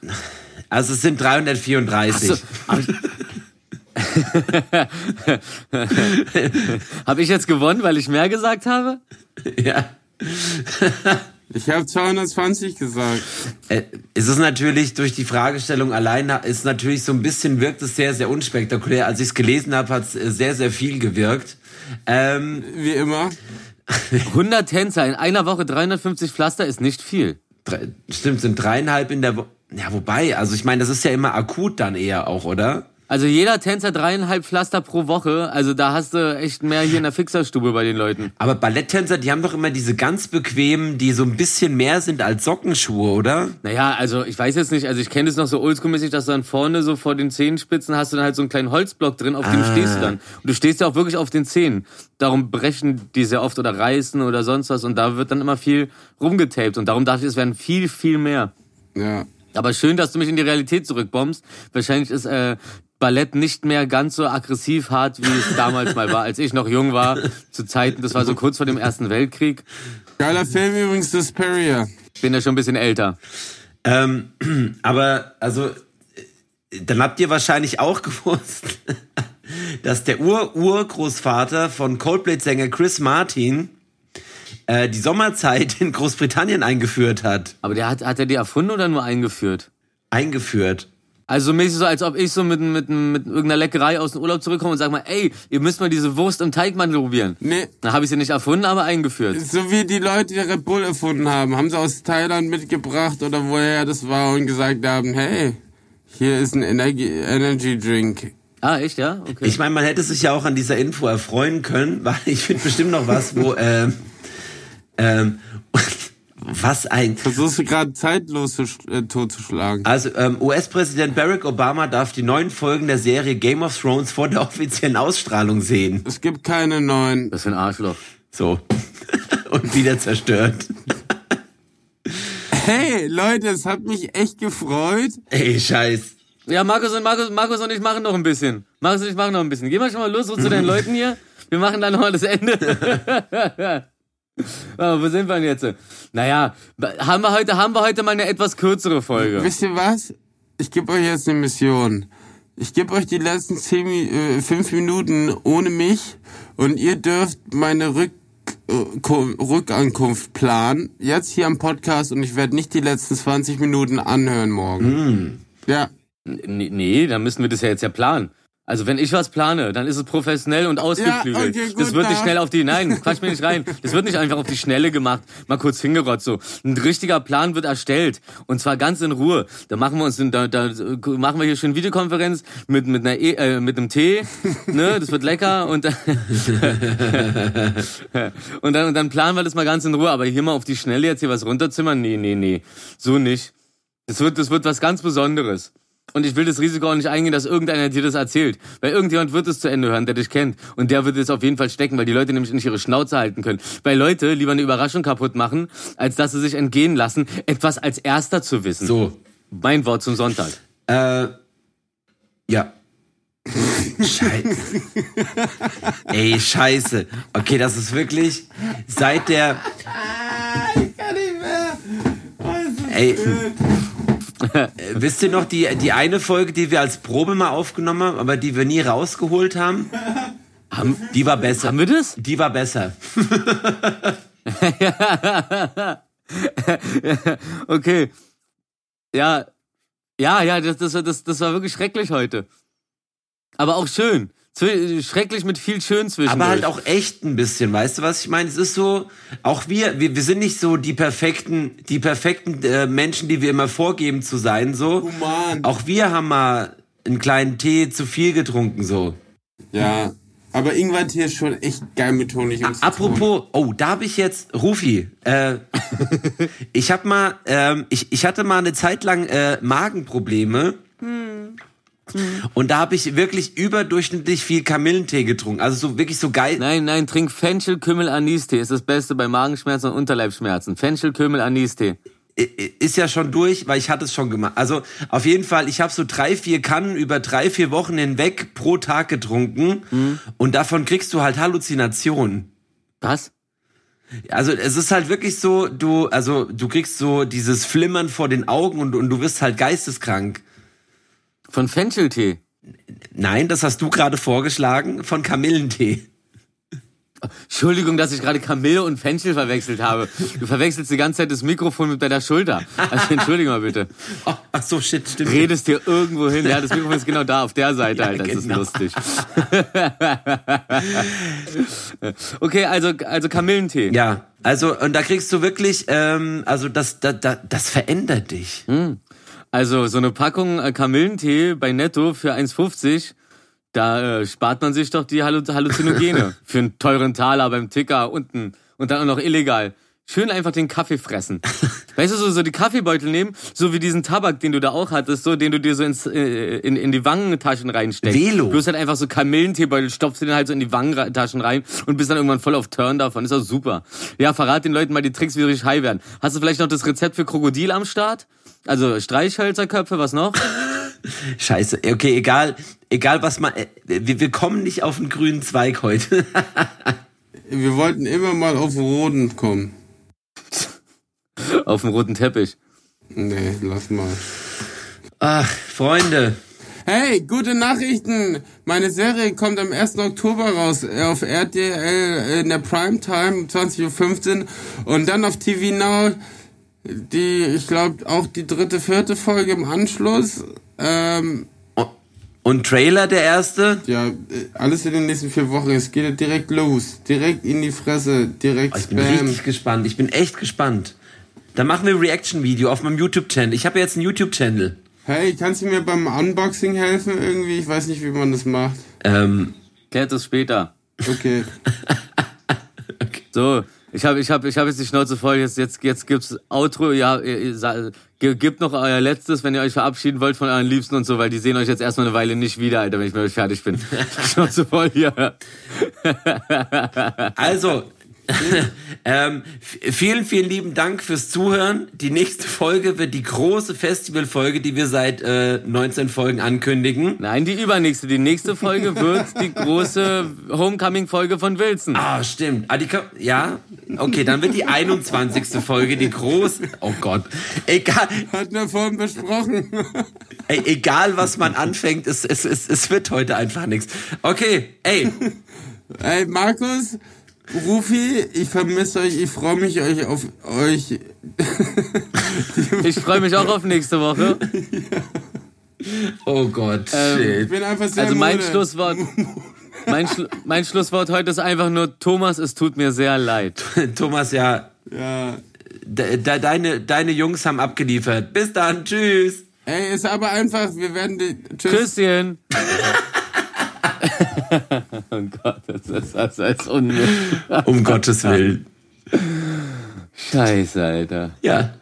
Also es sind 334. So, hab ich, hab ich jetzt gewonnen, weil ich mehr gesagt habe? Ja. Ich habe 220 gesagt. Äh, Es ist natürlich durch die Fragestellung allein, ist natürlich so ein bisschen, wirkt es sehr, sehr unspektakulär. Als ich es gelesen habe, hat es sehr, sehr viel gewirkt. Ähm, Wie immer. 100 Tänzer in einer Woche, 350 Pflaster ist nicht viel. drei, stimmt, sind dreieinhalb in der Woche. Ja, wobei, also ich meine, das ist ja immer akut dann eher auch, oder? Also jeder Tänzer dreieinhalb Pflaster pro Woche. Also da hast du echt mehr hier in der Fixerstube bei den Leuten. Aber Balletttänzer, die haben doch immer diese ganz bequemen, die so ein bisschen mehr sind als Sockenschuhe, oder? Naja, also ich weiß jetzt nicht, also ich kenne es noch so oldschool-mäßig, dass du dann vorne so vor den Zehenspitzen hast du dann halt so einen kleinen Holzblock drin, auf dem Ah. stehst du dann. Und du stehst ja auch wirklich auf den Zehen. Darum brechen die sehr oft oder reißen oder sonst was und da wird dann immer viel rumgetaped und darum dachte ich, es werden viel, viel mehr. Ja. Aber schön, dass du mich in die Realität zurückbombst. Wahrscheinlich ist äh, Ballett nicht mehr ganz so aggressiv hart, wie es damals mal war, als ich noch jung war. Zu Zeiten, das war so kurz vor dem Ersten Weltkrieg. Geiler Film übrigens, Suspiria. Ich bin ja schon ein bisschen älter. Ähm, aber, also, dann habt ihr wahrscheinlich auch gewusst, dass der Ur-Urgroßvater von Coldplay-Sänger Chris Martin äh, die Sommerzeit in Großbritannien eingeführt hat. Aber der hat, hat er die erfunden oder nur eingeführt? Eingeführt. Also so mäßig so, als ob ich so mit, mit, mit irgendeiner Leckerei aus dem Urlaub zurückkomme und sag mal, ey, ihr müsst mal diese Wurst im Teigmantel probieren. Nee. Dann habe ich sie nicht erfunden, aber eingeführt. So wie die Leute, die Red Bull erfunden haben, haben sie aus Thailand mitgebracht oder woher das war und gesagt haben, hey, hier ist ein Energy, Energy Drink. Ah, echt, ja? Okay. Ich meine, man hätte sich ja auch an dieser Info erfreuen können, weil ich finde bestimmt noch was, wo, ähm, ähm, was ein, Versuchst du gerade zeitlos zu, äh, totzuschlagen. Also ähm, US-Präsident Barack Obama darf die neuen Folgen der Serie Game of Thrones vor der offiziellen Ausstrahlung sehen. Es gibt keine neuen. das ist ein Arschloch. So. Und wieder zerstört. Hey, Leute, es hat mich echt gefreut. Ey, scheiß. Ja, Markus und Markus, Markus und ich machen noch ein bisschen. Markus und ich machen noch ein bisschen. Geh mal schon mal los so zu deinen Leuten hier. Wir machen dann noch mal das Ende. Ah, wo sind wir denn jetzt? Naja, haben wir heute, haben wir heute mal eine etwas kürzere Folge. Wisst ihr was? Ich gebe euch jetzt eine Mission. Ich gebe euch die letzten zehn, äh, fünf Minuten ohne mich und ihr dürft meine Rück, äh, Rückankunft planen. Jetzt hier am Podcast und ich werde nicht die letzten 20 Minuten anhören morgen. Ja. Nee, nee, dann müssen wir das ja jetzt ja planen. Also wenn ich was plane, dann ist es professionell und ausgeklügelt. Ja, okay, gut, das wird nicht schnell auf die, nein, quatsch mir nicht rein. Das wird nicht einfach auf die Schnelle gemacht, mal kurz hingerotzt so. Ein richtiger Plan wird erstellt und zwar ganz in Ruhe. Da machen wir uns, da, da machen wir hier schön Videokonferenz mit mit einer e, äh, mit einem Tee, ne, das wird lecker und dann, und dann und dann planen wir das mal ganz in Ruhe. Aber hier mal auf die Schnelle jetzt hier was runterzimmern, nee, nee, nee, so nicht. Das wird, das wird was ganz Besonderes. Und ich will das Risiko auch nicht eingehen, dass irgendeiner dir das erzählt. Weil irgendjemand wird es zu Ende hören, der dich kennt. Und der wird es auf jeden Fall stecken, weil die Leute nämlich nicht ihre Schnauze halten können. Weil Leute lieber eine Überraschung kaputt machen, als dass sie sich entgehen lassen, etwas als Erster zu wissen. So. Mein Wort zum Sonntag. Äh, ja. Scheiße. Ey, scheiße. Okay, das ist wirklich seit der. Ey. Wisst ihr noch die, die eine Folge, die wir als Probe mal aufgenommen haben, aber die wir nie rausgeholt haben? Haben, Die war besser. haben wir das? Die war besser. okay. Ja. Ja, ja, das, das, das, das war wirklich schrecklich heute. Aber auch schön. Schrecklich mit viel schön zwischen. Aber halt auch echt ein bisschen, weißt du, was ich meine? Es ist so, auch wir, wir, wir sind nicht so die perfekten, die perfekten äh, Menschen, die wir immer vorgeben zu sein, so. Human. Auch wir haben mal einen kleinen Tee zu viel getrunken, so. Ja. Aber Ingwertee ist schon echt geil mit Honig und. Apropos, oh, da habe ich jetzt, Rufi, äh, ich hab mal, ähm, ich, ich hatte mal eine Zeit lang äh, Magenprobleme. Und da habe ich wirklich überdurchschnittlich viel Kamillentee getrunken. Also so wirklich so geil. Nein, nein, trink Fenchel, Kümmel, Anistee. Ist das Beste bei Magenschmerzen und Unterleibsschmerzen. Fenchel, Kümmel, Anistee. Ist ja schon durch, weil ich hatte es schon gemacht. Also auf jeden Fall, ich habe so drei, vier Kannen über drei, vier Wochen hinweg pro Tag getrunken und davon kriegst du halt Halluzinationen. Was? Also es ist halt wirklich so, du, also du kriegst so dieses Flimmern vor den Augen und, und du wirst halt geisteskrank. Von Fencheltee. Nein, das hast du gerade vorgeschlagen von Kamillentee. Entschuldigung, dass ich gerade Kamille und Fenchel verwechselt habe. Du verwechselst die ganze Zeit das Mikrofon mit deiner Schulter. Also entschuldige mal bitte. Oh, ach so, shit, stimmt. Redest dir irgendwo hin. Ja, das Mikrofon ist genau da, auf der Seite, Ja, Alter. Das ist genau. lustig. okay, also, also Kamillentee. Ja, also und da kriegst du wirklich, ähm, also das, das, das, das verändert dich. Also so eine Packung äh, Kamillentee bei Netto für 1,50, da äh, spart man sich doch die Hallu Halluzinogene für einen teuren Taler beim Ticker unten und dann auch noch illegal. Schön einfach den Kaffee fressen. Weißt du, so, so die Kaffeebeutel nehmen, so wie diesen Tabak, den du da auch hattest, so, den du dir so ins, äh, in, in die Wangentaschen reinsteckst. Velo. Bloß halt einfach so Kamillenteebeutel, stopfst du den halt so in die Wangentaschen rein und bist dann irgendwann voll auf Turn davon. Ist auch super. Ja, verrat den Leuten mal die Tricks, wie sie richtig high werden. Hast du vielleicht noch das Rezept für Krokodil am Start? Also Streichhölzerköpfe, was noch? Scheiße, okay, egal, egal was man, äh, wir, wir kommen nicht auf den grünen Zweig heute. Wir wollten immer mal auf Roden kommen. Auf dem roten Teppich. Nee, lass mal. Ach, Freunde, Hey, gute Nachrichten! Meine Serie kommt am 1. Oktober raus äh, auf RTL in der Primetime 20.15 Uhr und dann auf TV Now die, ich glaube, auch die dritte, vierte Folge im Anschluss. Ähm, und Trailer der erste? ja, äh, alles in den nächsten vier Wochen. Es geht direkt los. Direkt in die Fresse. Direkt Oh, ich bin Spam. richtig gespannt, ich bin echt gespannt. Dann machen wir ein Reaction-Video auf meinem YouTube-Channel. Ich habe ja jetzt einen YouTube-Channel. Hey, kannst du mir beim Unboxing helfen irgendwie? Ich weiß nicht, wie man das macht. Ähm, Klärt es später. Okay. So, ich habe ich hab, ich hab jetzt die Schnauze voll. Jetzt, jetzt, jetzt gibt's Outro. Ja, ihr, ihr, gebt noch euer letztes, wenn ihr euch verabschieden wollt von euren Liebsten und so, weil die sehen euch jetzt erstmal eine Weile nicht wieder, Alter, wenn ich mit euch fertig bin. Schnauze voll hier. Also, ähm, vielen, vielen lieben Dank fürs Zuhören. Die nächste Folge wird die große Festivalfolge, die wir seit äh, 19 Folgen ankündigen. Nein, die übernächste. Die nächste Folge wird die große Homecoming-Folge von Wilson. Ah, stimmt. Ah, die, ja, okay, dann wird die 21. Folge die große. Oh Gott. Egal, Hatten wir vorhin besprochen. ey, egal was man anfängt, es, es, es, es wird heute einfach nichts. Okay, ey, Ey, Markus, Rufi, ich vermisse euch, ich freue mich euch auf euch. Ich freue mich auch auf nächste Woche. oh Gott, Ähm, Ich shit. bin einfach sehr Also mein müde. Schlusswort. Mein, Schlu mein Schlusswort heute ist einfach nur, Thomas, es tut mir sehr leid. Thomas, ja, Ja. de, de, deine, deine Jungs haben abgeliefert. Bis dann, tschüss. Ey, ist aber einfach, wir werden die. Tschüss. Küsschen. oh Gott, das ist, das ist unmöglich. Um Gottes Willen. Scheiße, Alter. Ja.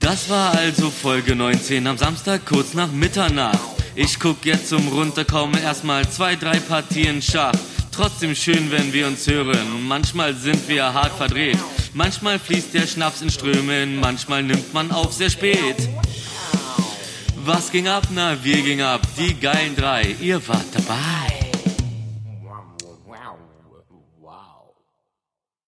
Das war also Folge 19 am Samstag kurz nach Mitternacht. Ich guck jetzt zum Runterkommen erstmal zwei, drei Partien Schach. Trotzdem schön, wenn wir uns hören. Manchmal sind wir hart verdreht. Manchmal fließt der Schnaps in Strömen. Manchmal nimmt man auf sehr spät. Was ging ab? Na, wir gingen ab. Die geilen drei. Ihr wart dabei.